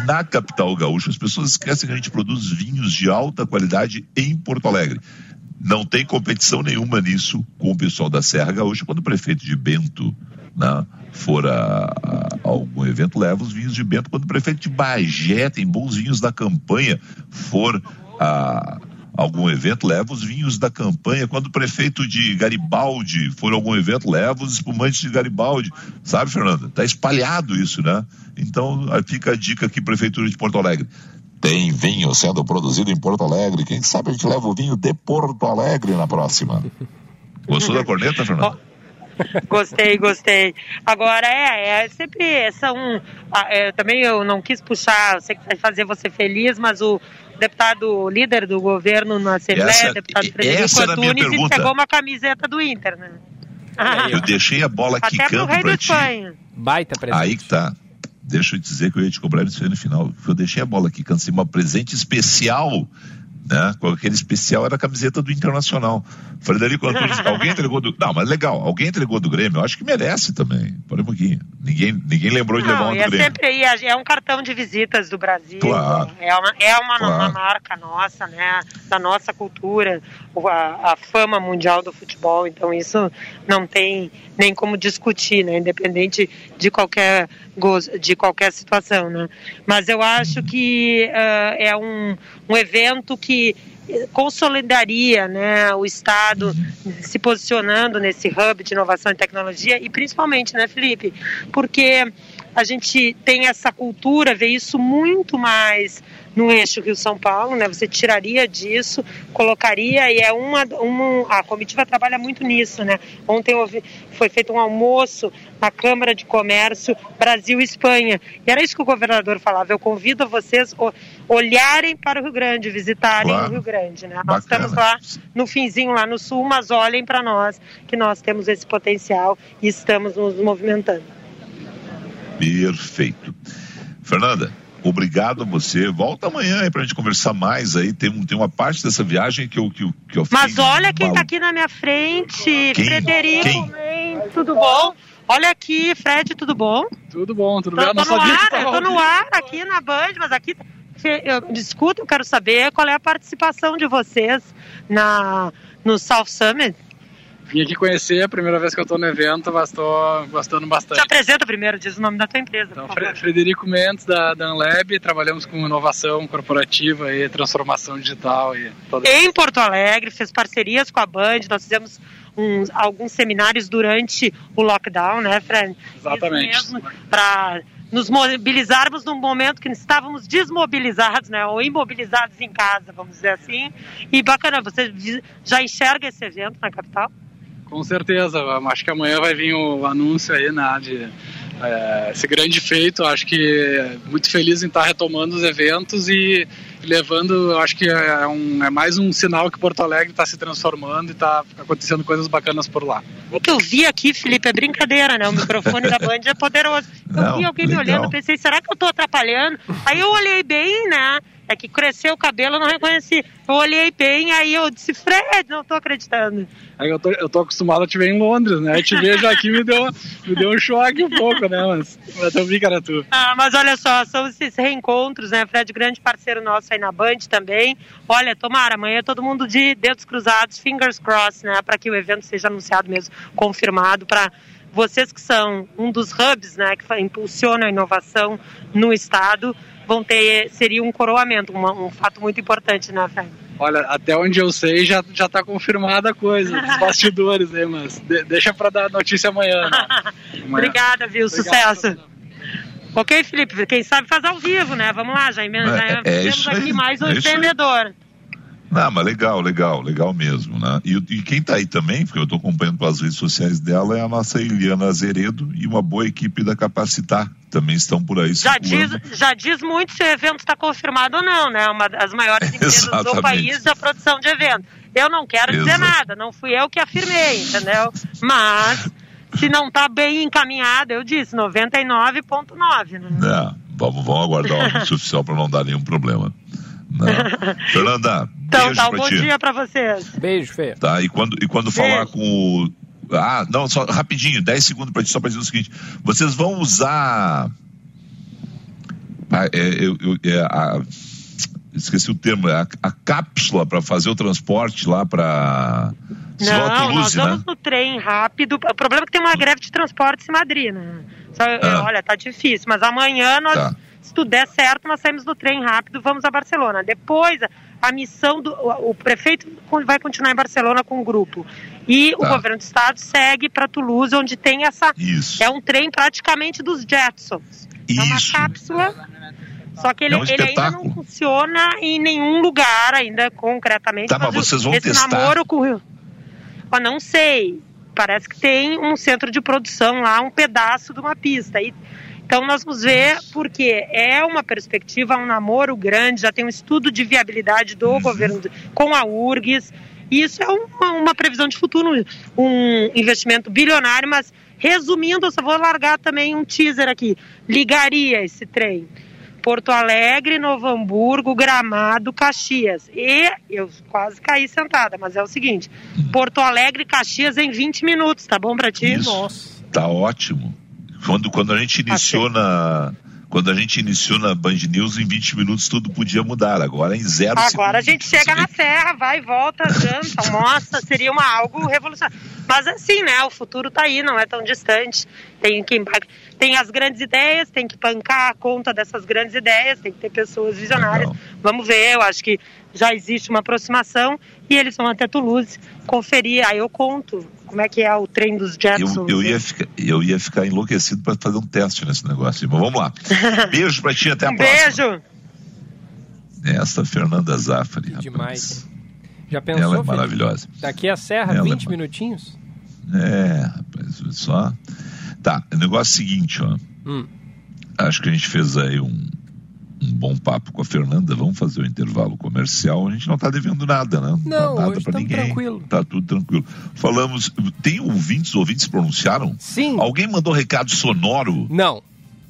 na capital gaúcha. As pessoas esquecem que a gente produz vinhos de alta qualidade em Porto Alegre. Não tem competição nenhuma nisso com o pessoal da Serra Gaúcha. Quando o prefeito de Bento né, for a, a, algum evento, leva os vinhos de Bento. Quando o prefeito de Bagé tem bons vinhos da campanha, for a algum evento, leva os vinhos da campanha. Quando o prefeito de Garibaldi for a algum evento, leva os espumantes de Garibaldi. Sabe, Fernanda? Tá espalhado isso, né? Então, fica a dica aqui, Prefeitura de Porto Alegre. Tem vinho sendo produzido em Porto Alegre. Quem sabe a gente leva o vinho de Porto Alegre na próxima. Gostou da corneta, Fernanda?
Gostei, gostei. Agora é, é sempre são. É, também eu não quis puxar, eu sei que vai fazer você feliz, mas o, deputado líder do governo na Assembleia, essa, deputado Frederico Antunes, e pegou uma camiseta do Inter, né?
Eu deixei a bola Até quicando pra ti.
Baita presente.
Aí que tá. Deixa eu dizer que eu ia te cobrar isso aí no final. Eu deixei a bola quicando, assim, uma presente especial né? Aquele especial era a camiseta do Internacional. Frederico Antunes, alguém entregou do. Não, mas legal, alguém entregou do Grêmio, eu acho que merece também. Por um pouquinho. Ninguém, ninguém lembrou de
Não,
levar uma do
é
Grêmio.
Sempre, é um cartão de visitas do Brasil.
Claro.
É uma, é uma, claro. uma marca nossa, né? Da nossa cultura, a, a fama mundial do futebol. Então isso não tem nem como discutir, né? Independente de qualquer de qualquer situação, né? Mas eu acho que uh, é um, um evento que consolidaria né, o Estado se posicionando nesse hub de inovação e tecnologia e principalmente, né, Felipe, porque a gente tem essa cultura, vê isso muito mais no eixo Rio-São Paulo, né? Você tiraria disso, colocaria e é uma, uma a comitiva trabalha muito nisso, né? Ontem foi feito um almoço na Câmara de Comércio Brasil Espanha e era isso que o governador falava. Eu convido vocês a olharem para o Rio Grande, visitarem claro. o Rio Grande, né? Bacana. Nós estamos lá no finzinho lá no sul, mas olhem para nós que nós temos esse potencial e estamos nos movimentando.
Perfeito. Fernanda, Obrigado a você. Volta amanhã aí pra gente conversar mais aí. Tem, tem uma parte dessa viagem que eu, que, que eu
Mas olha quem tá aqui na minha frente. Quem? Frederico, quem? tudo bom? Olha aqui, Fred, tudo bom?
Tudo bom, tudo
tô,
bem.
Tô no ar, eu tô no ar aqui na Band, mas aqui eu discuto, eu quero saber qual é a participação de vocês na, no South Summit.
Vim aqui conhecer, a primeira vez que eu estou no evento, mas estou gostando bastante.
Te apresenta primeiro, diz o nome da tua empresa.
Então, Frederico Mendes, da, da Unlab, trabalhamos com inovação corporativa e transformação digital. E
toda... Em Porto Alegre, fez parcerias com a Band, nós fizemos uns, alguns seminários durante o lockdown, né, Fred?
Exatamente.
Para nos mobilizarmos num momento que estávamos desmobilizados, né, ou imobilizados em casa, vamos dizer assim. E bacana, você já enxerga esse evento na capital?
Com certeza, acho que amanhã vai vir o anúncio aí, né, de é, esse grande feito. Acho que muito feliz em estar retomando os eventos e levando, acho que é, um, é mais um sinal que Porto Alegre está se transformando e está acontecendo coisas bacanas por lá.
O que eu vi aqui, Felipe, é brincadeira, né? O microfone da Band é poderoso. Eu Não, vi alguém legal. me olhando, pensei, será que eu estou atrapalhando? Aí eu olhei bem, né? É que cresceu o cabelo, eu não reconheci. Eu olhei bem, aí eu disse, Fred, não tô acreditando.
Aí eu tô, eu tô acostumado a te ver em Londres, né? Te vejo aqui me deu, me deu um choque um pouco, né? Mas eu cara, tu.
Ah, mas olha só, são esses reencontros, né? Fred, grande parceiro nosso aí na Band também. Olha, tomara, amanhã todo mundo de dedos cruzados, fingers crossed, né? Para que o evento seja anunciado mesmo, confirmado, para vocês que são um dos hubs, né? Que impulsionam a inovação no estado, vão ter, seria um coroamento, um, um fato muito importante, né, Fred?
Olha, até onde eu sei já, já tá confirmada a coisa, os bastidores aí, mas de, deixa para dar notícia amanhã. Né?
amanhã. Obrigada, viu? Obrigado, Sucesso. Ok, Felipe, quem sabe faz ao vivo, né? Vamos lá, já, já
é, é temos
aqui mais um
é
empreendedor.
Não, mas legal, legal, legal mesmo, né? E, e quem está aí também, porque eu estou acompanhando pelas redes sociais dela, é a nossa Eliana Azeredo e uma boa equipe da Capacitar. Também estão por aí.
Já diz, já diz muito se o evento está confirmado ou não, né? Uma das maiores empresas do país da produção de eventos. Eu não quero Exato. dizer nada, não fui eu que afirmei, entendeu? Mas se não está bem encaminhado, eu disse 99,9, né?
É, vamos, vamos aguardar o anúncio oficial para não dar nenhum problema. Né? Fernanda,
então,
beijo
tá, um bom
ti.
dia para vocês.
Beijo, Fê.
Tá, e quando, e quando falar com o. Ah, não, só rapidinho, 10 segundos para ti, só para dizer o seguinte: vocês vão usar. Ah, é, eu, eu, é, a, esqueci o termo, a, a cápsula para fazer o transporte lá para.
Não, nós vamos
né?
no trem rápido. O problema é que tem uma greve de transportes em Madrid, né? Só,
Ah.
Olha, tá difícil, mas amanhã nós,
Tá.
se tudo der certo, nós saímos no trem rápido, vamos a Barcelona. Depois, a missão do o, o prefeito vai continuar em Barcelona com o grupo. E o
Tá.
governo do estado segue para Toulouse, onde tem essa.
Isso.
É um trem praticamente dos Jetsons. É uma
Isso.
cápsula. Só que ele,
É um
ele ainda não funciona em nenhum lugar, ainda concretamente.
Tá, mas
o-
vocês vão
esse
testar?
namoro com o Rio. Ó, não sei. Parece que tem um centro de produção lá, um pedaço de uma pista. E, então nós vamos ver, porque é uma perspectiva, um namoro grande, já tem um estudo de viabilidade do
Uhum.
governo com a URGS. E isso é uma, uma previsão de futuro, um investimento bilionário, mas resumindo, eu só vou largar também um teaser aqui. Ligaria esse trem. Porto Alegre, Novo Hamburgo, Gramado, Caxias. E eu quase caí sentada, mas é o seguinte: Porto Alegre, Caxias em 20 minutos, tá bom pra ti?
Isso. Tá ótimo. Quando, quando a gente iniciou na. Quando a gente iniciou na Band News, em 20 minutos tudo podia mudar. Agora em zero
Agora a gente chega na serra, vai, volta, janta, almoça, seria uma, algo revolucionário. Mas assim, né, o futuro tá aí, não é tão distante. Tem que tem as grandes ideias, tem que pancar a conta dessas grandes ideias, tem que ter pessoas visionárias. Vamos ver, eu acho que já existe uma aproximação e eles vão até Toulouse conferir. Aí eu conto como é que é o trem dos Jetsons.
Eu, eu, ia, ficar, eu ia ficar enlouquecido para fazer um teste nesse negócio. Mas vamos lá. Beijo pra ti, até a
um
próxima.
beijo!
Essa Fernanda Zafari. rapaz.
Demais. Já pensou,
Ela é maravilhosa.
Daqui a Serra,
Ela é
20 minutinhos?
É, rapaz, só. Tá, o negócio é o seguinte, ó.
Hum.
Acho que a gente fez aí um, um bom papo com a Fernanda. Vamos fazer o intervalo comercial. A gente não tá devendo nada, né?
Não,
tá nada
tamo
ninguém.
tranquilo.
Tá tudo tranquilo. Falamos. Tem ouvintes? Ouvintes pronunciaram?
Sim.
Alguém mandou recado sonoro?
Não.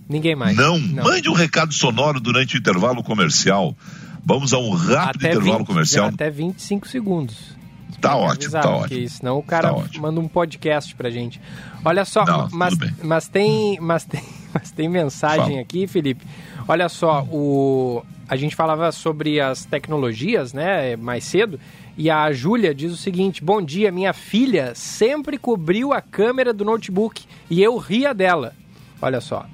Ninguém mais.
Não. Mande um recado sonoro durante o intervalo comercial. Vamos a um rápido
Até
intervalo
20,
comercial.
Até 25 segundos.
Tá ótimo, tá
porque
ótimo.
senão o cara
Tá
manda um podcast pra gente. Olha só,
Não,
mas, mas tem, mas tem, mas tem mensagem
Fala.
aqui, Felipe. Olha só, o a gente falava sobre as tecnologias, né, mais cedo, e a Júlia diz o seguinte: "Bom dia, minha filha sempre cobriu a câmera do notebook e eu ria dela". Olha só.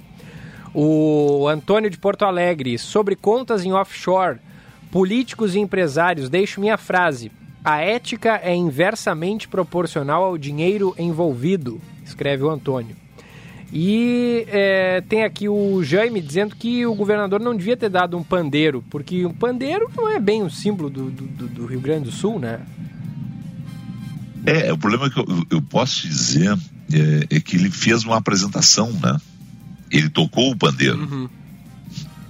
O Antônio de Porto Alegre, sobre contas em offshore, políticos e empresários, deixo minha frase. A ética é inversamente proporcional ao dinheiro envolvido, escreve o Antônio. E é, tem aqui o Jaime dizendo que o governador não devia ter dado um pandeiro, porque um pandeiro não é bem o símbolo do, do, do- Rio Grande do Sul, né?
É, o problema que eu, eu posso dizer é, é que ele fez uma apresentação, né? Ele tocou o pandeiro.
Uhum.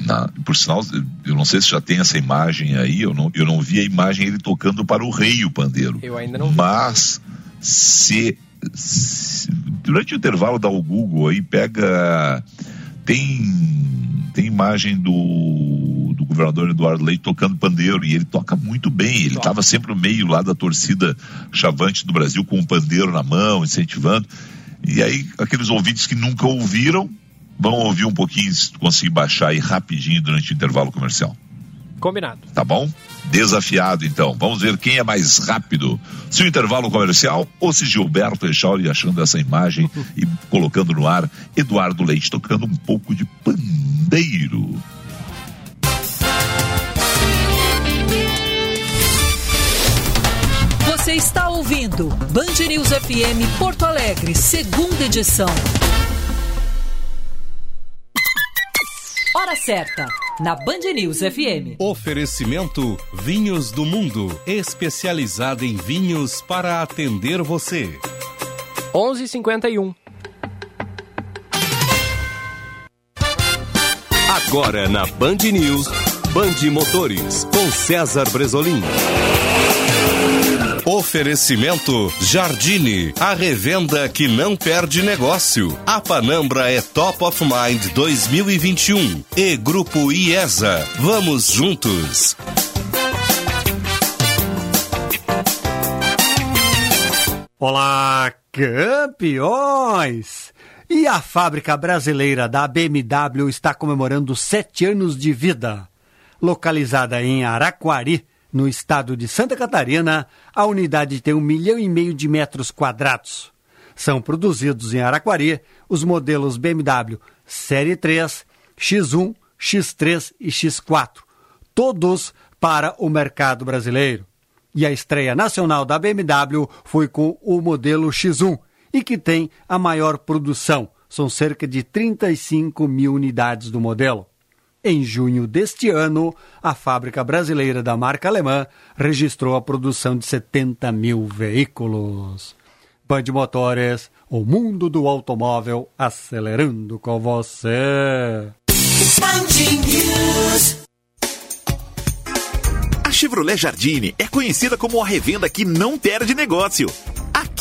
Na- por sinal, eu não sei se já tem essa imagem aí, eu não, eu não vi a imagem ele tocando para o rei o pandeiro.
Eu ainda não vi.
Mas se, se- durante o intervalo dá o Google aí, pega tem tem imagem do, do governador Eduardo Leite tocando pandeiro e ele toca muito bem. Ele estava sempre no meio lá da torcida chavante do Brasil com o um pandeiro na mão, incentivando. E aí, aqueles ouvintes que nunca ouviram, vão ouvir um pouquinho, se conseguir baixar aí rapidinho durante o intervalo comercial.
Combinado.
Tá bom? Desafiado, então. Vamos ver quem é mais rápido. Se o intervalo comercial ou se Gilberto Echauri achando essa imagem e colocando no ar Eduardo Leite tocando um pouco de pandeiro.
Você está ouvindo Band News FM Porto Alegre, segunda edição. Hora certa, na Band News FM.
Oferecimento Vinhos do Mundo, especializada em vinhos para atender você.
11:51.
Agora na Band News, Band Motores, com César Bresolim. Oferecimento Jardine, a revenda que não perde negócio. A Panambra é Top of Mind 2021 e Grupo IESA. Vamos juntos.
Olá, campeões! E a fábrica brasileira da BMW está comemorando sete anos de vida. Localizada em Araquari, no estado de Santa Catarina, a unidade tem um milhão e meio de metros quadrados. São produzidos em Araquari os modelos BMW Série 3, X1, X3 e X4, todos para o mercado brasileiro. E a estreia nacional da BMW foi com o modelo X1, e que tem a maior produção, são cerca de 35 mil unidades do modelo. Em junho deste ano, a fábrica brasileira da marca alemã registrou a produção de 70 mil veículos. Band Motores, o mundo do automóvel acelerando com você.
A Chevrolet Jardine é conhecida como a revenda que não perde negócio.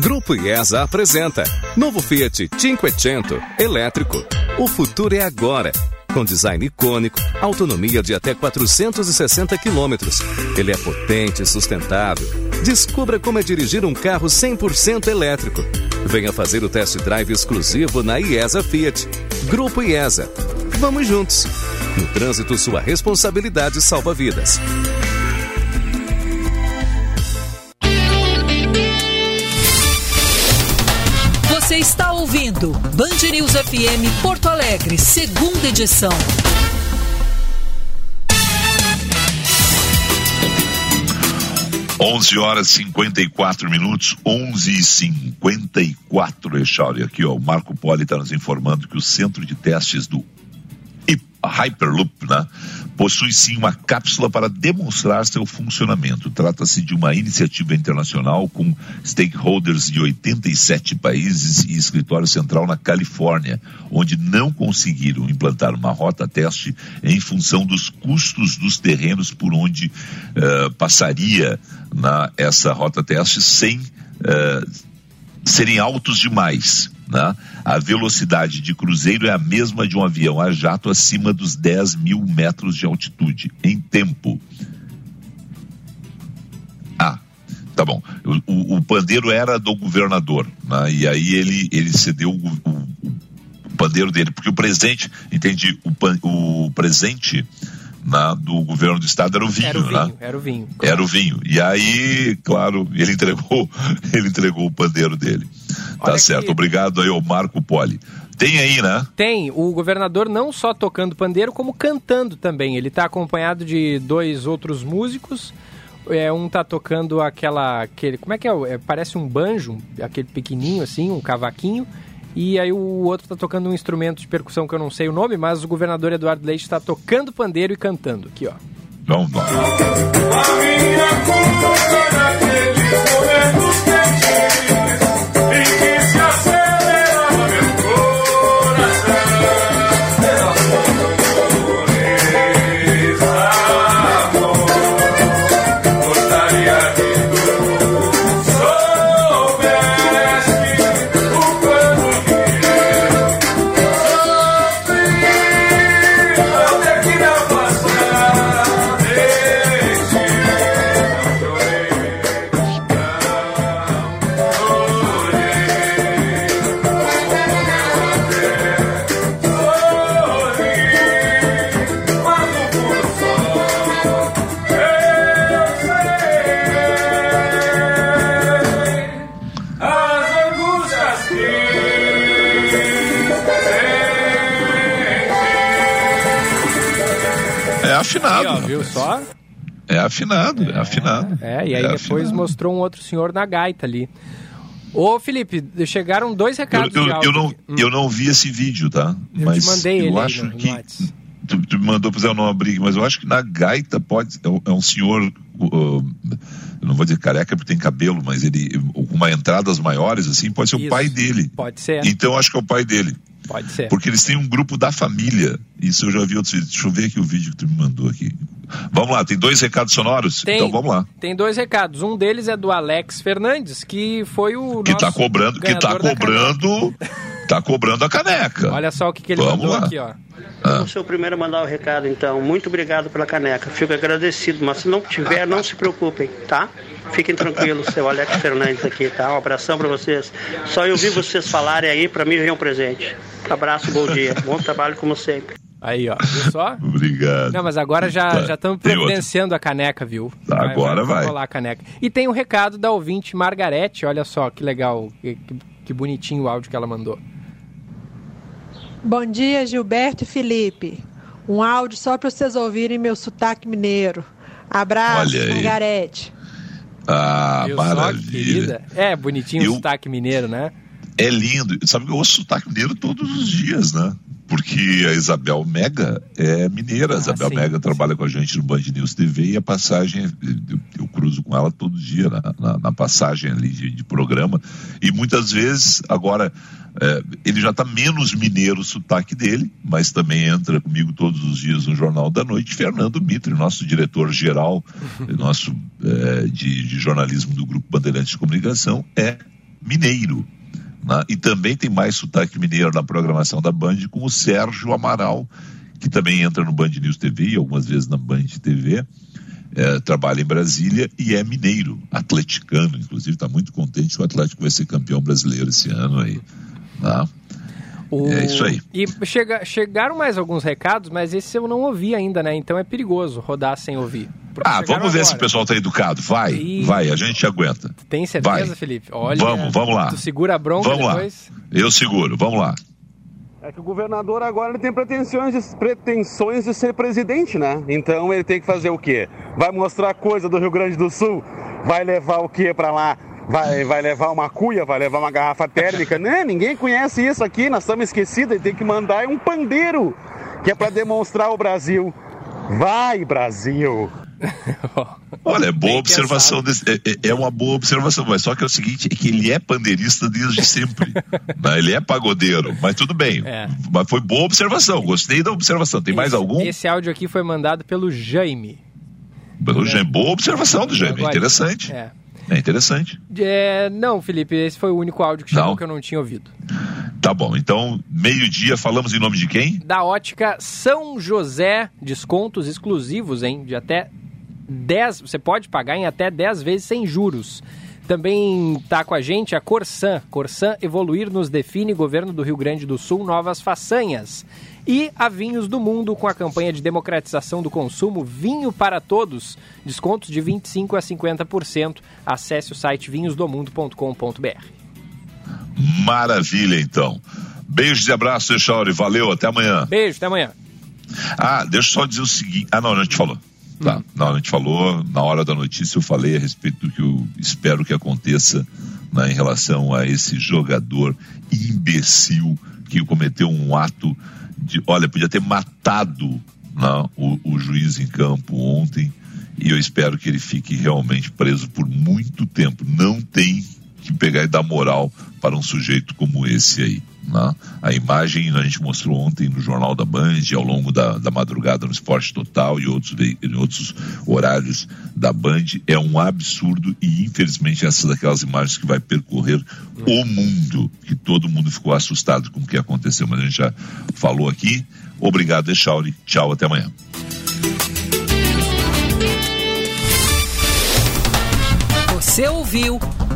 Grupo IESA apresenta novo Fiat Cinquecento elétrico. O futuro é agora. Com design icônico, autonomia de até 460 quilômetros. Ele é potente e sustentável. Descubra como é dirigir um carro 100% elétrico. Venha fazer o test drive exclusivo na IESA Fiat. Grupo IESA. Vamos juntos. No trânsito, sua responsabilidade salva vidas.
Está ouvindo Band News FM Porto Alegre, segunda edição.
Onze horas 54 minutos, onze e cinquenta e quatro. Aqui, ó, o Marco Poli está nos informando que o centro de testes do Hyperloop, né, possui sim uma cápsula para demonstrar seu funcionamento. Trata-se de uma iniciativa internacional com stakeholders de 87 países e escritório central na Califórnia, onde não conseguiram implantar uma rota teste em função dos custos dos terrenos por onde uh, passaria na essa rota teste sem uh, serem altos demais. Né? A velocidade de cruzeiro é a mesma de um avião a jato acima dos 10 mil metros de altitude, em tempo. Ah, tá bom. O, o, pandeiro era do governador, né? e aí ele, ele cedeu o, o, o pandeiro dele, porque o presente, entendi, o, o presente na, do governo do estado era o vinho,
era o
vinho
né? Era o vinho.
Claro. Era o vinho. E aí, claro, ele entregou, ele entregou o pandeiro dele. Olha tá certo. Obrigado aí ao Marco Poli. Tem aí, né?
Tem. O governador não só tocando pandeiro, como cantando também. Ele está acompanhado de dois outros músicos. É, um tá tocando aquela. Aquele, como é que é? é? Parece um banjo, aquele pequenininho assim, um cavaquinho. E aí o outro está tocando um instrumento de percussão que eu não sei o nome, mas o governador Eduardo Leite está tocando pandeiro e cantando. Aqui, ó.
Vamos lá. afinado. Afinado, é, é afinado.
É, e aí é depois afinado. mostrou um outro senhor na gaita ali. Ô, Felipe, chegaram dois recados
eu,
eu,
eu não, hum. eu não vi esse vídeo, tá?
Eu mas te mandei
eu
ele
acho
no,
que tu, tu, me mandou fazer uma briga, mas eu acho que na gaita pode é um senhor uh, eu não vou dizer careca porque tem cabelo, mas ele com uma entradas maiores assim, pode ser Isso, o pai dele.
Pode ser.
Então acho que é o pai dele.
Pode ser.
Porque eles têm um grupo da família. Isso eu já vi outros vídeos. Deixa eu ver aqui o vídeo que tu me mandou aqui. Vamos lá, tem dois recados sonoros?
Tem,
então vamos lá.
Tem dois recados. Um deles é do Alex Fernandes, que foi o.
Que tá cobrando, que tá cobrando. tá cobrando a caneca.
Olha só o que, que ele vamos mandou lá. aqui, ó.
Ah. Eu ser o primeiro a mandar o recado, então. Muito obrigado pela caneca. Fico agradecido, mas se não tiver, não se preocupem, tá? Fiquem tranquilos, seu Alex Fernandes aqui, tá? Um abração para vocês. Só eu ouvir vocês falarem aí, para mim vem um presente. Abraço, bom dia. Bom trabalho como sempre.
Aí, ó, viu só?
Obrigado.
Não, mas agora já tá. já estamos providenciando a caneca, viu?
Tá, vai, agora vai.
Vai rolar a caneca. E tem um recado da ouvinte Margarete, olha só que legal, que, que, que bonitinho o áudio que ela mandou.
Bom dia, Gilberto e Felipe. Um áudio só para vocês ouvirem meu sotaque mineiro. Abraço, Margarete.
Ah, maravilha.
Só, é, bonitinho eu... o sotaque mineiro, né?
É lindo. Sabe que eu ouço sotaque mineiro todos os dias, né? Porque a Isabel Mega é mineira. A ah, Isabel sim, Mega sim. trabalha com a gente no Band News TV e a passagem, eu, eu cruzo com ela todo dia na, na, na passagem ali de, de, programa. E muitas vezes, agora, é, ele já está menos mineiro o sotaque dele, mas também entra comigo todos os dias no Jornal da Noite. Fernando Mitre, nosso diretor-geral, nosso é, de, de jornalismo do Grupo Bandeirantes de Comunicação, é mineiro. Né? E também tem mais sotaque mineiro na programação da Band com o Sérgio Amaral, que também entra no Band News TV e algumas vezes na Band TV. É, trabalha em Brasília e é mineiro, atleticano, inclusive, está muito contente que o Atlético vai ser campeão brasileiro esse ano aí. Né? O... É isso aí.
E chega, chegaram mais alguns recados, mas esse eu não ouvi ainda, né? Então é perigoso rodar sem ouvir.
Ah, vamos ver agora. se o pessoal tá educado. Vai, e... vai, a gente aguenta.
Tem certeza,
vai.
Felipe? Olha.
Vamos, vamos lá.
Tu segura a bronca
vamos
depois?
Lá. Eu seguro, vamos lá.
É que o governador agora ele tem pretensões de, pretensões de ser presidente, né? Então ele tem que fazer o quê? Vai mostrar coisa do Rio Grande do Sul? Vai levar o quê para lá? Vai, vai levar uma cuia, vai levar uma garrafa térmica. Né? Ninguém conhece isso aqui, nós estamos esquecidos. Ele tem que mandar um pandeiro, que é para demonstrar o Brasil. Vai, Brasil!
Olha, é boa observação. Desse, é, é, é, uma boa observação, mas só que é o seguinte: é que ele é pandeirista desde sempre. né? Ele é pagodeiro, mas tudo bem. É. Mas foi boa observação, gostei da observação. Tem esse, mais algum?
Esse áudio aqui foi mandado pelo Jaime.
Pelo Jaime. Boa observação do Jaime, interessante. É. É interessante.
É, não, Felipe, esse foi o único áudio que chegou não. que eu não tinha ouvido.
Tá bom, então, meio-dia, falamos em nome de quem?
Da ótica São José, descontos exclusivos, hein? De até 10, você pode pagar em até 10 vezes sem juros. Também está com a gente a Corsan. Corsan Evoluir nos define, governo do Rio Grande do Sul, novas façanhas. E a Vinhos do Mundo com a campanha de democratização do consumo Vinho para Todos. Descontos de 25% a 50%. Acesse o site vinhosdomundo.com.br.
Maravilha, então. Beijos e abraços, Chauri. Valeu, até amanhã.
Beijo, até amanhã.
Ah, deixa eu só dizer o seguinte. Ah, não, a gente falou. Tá. Hum. Não, a gente falou, na hora da notícia eu falei a respeito do que eu espero que aconteça né, em relação a esse jogador imbecil que cometeu um ato de, olha, podia ter matado não, o, o juiz em campo ontem e eu espero que ele fique realmente preso por muito tempo. Não tem que pegar e dar moral para um sujeito como esse aí. Né? A imagem a gente mostrou ontem no Jornal da Band, ao longo da, da madrugada no Esporte Total e outros, em outros horários da Band, é um absurdo e infelizmente essa daquelas imagens que vai percorrer o mundo, que todo mundo ficou assustado com o que aconteceu, mas a gente já falou aqui. Obrigado, Echauri. Tchau, até amanhã.
Você ouviu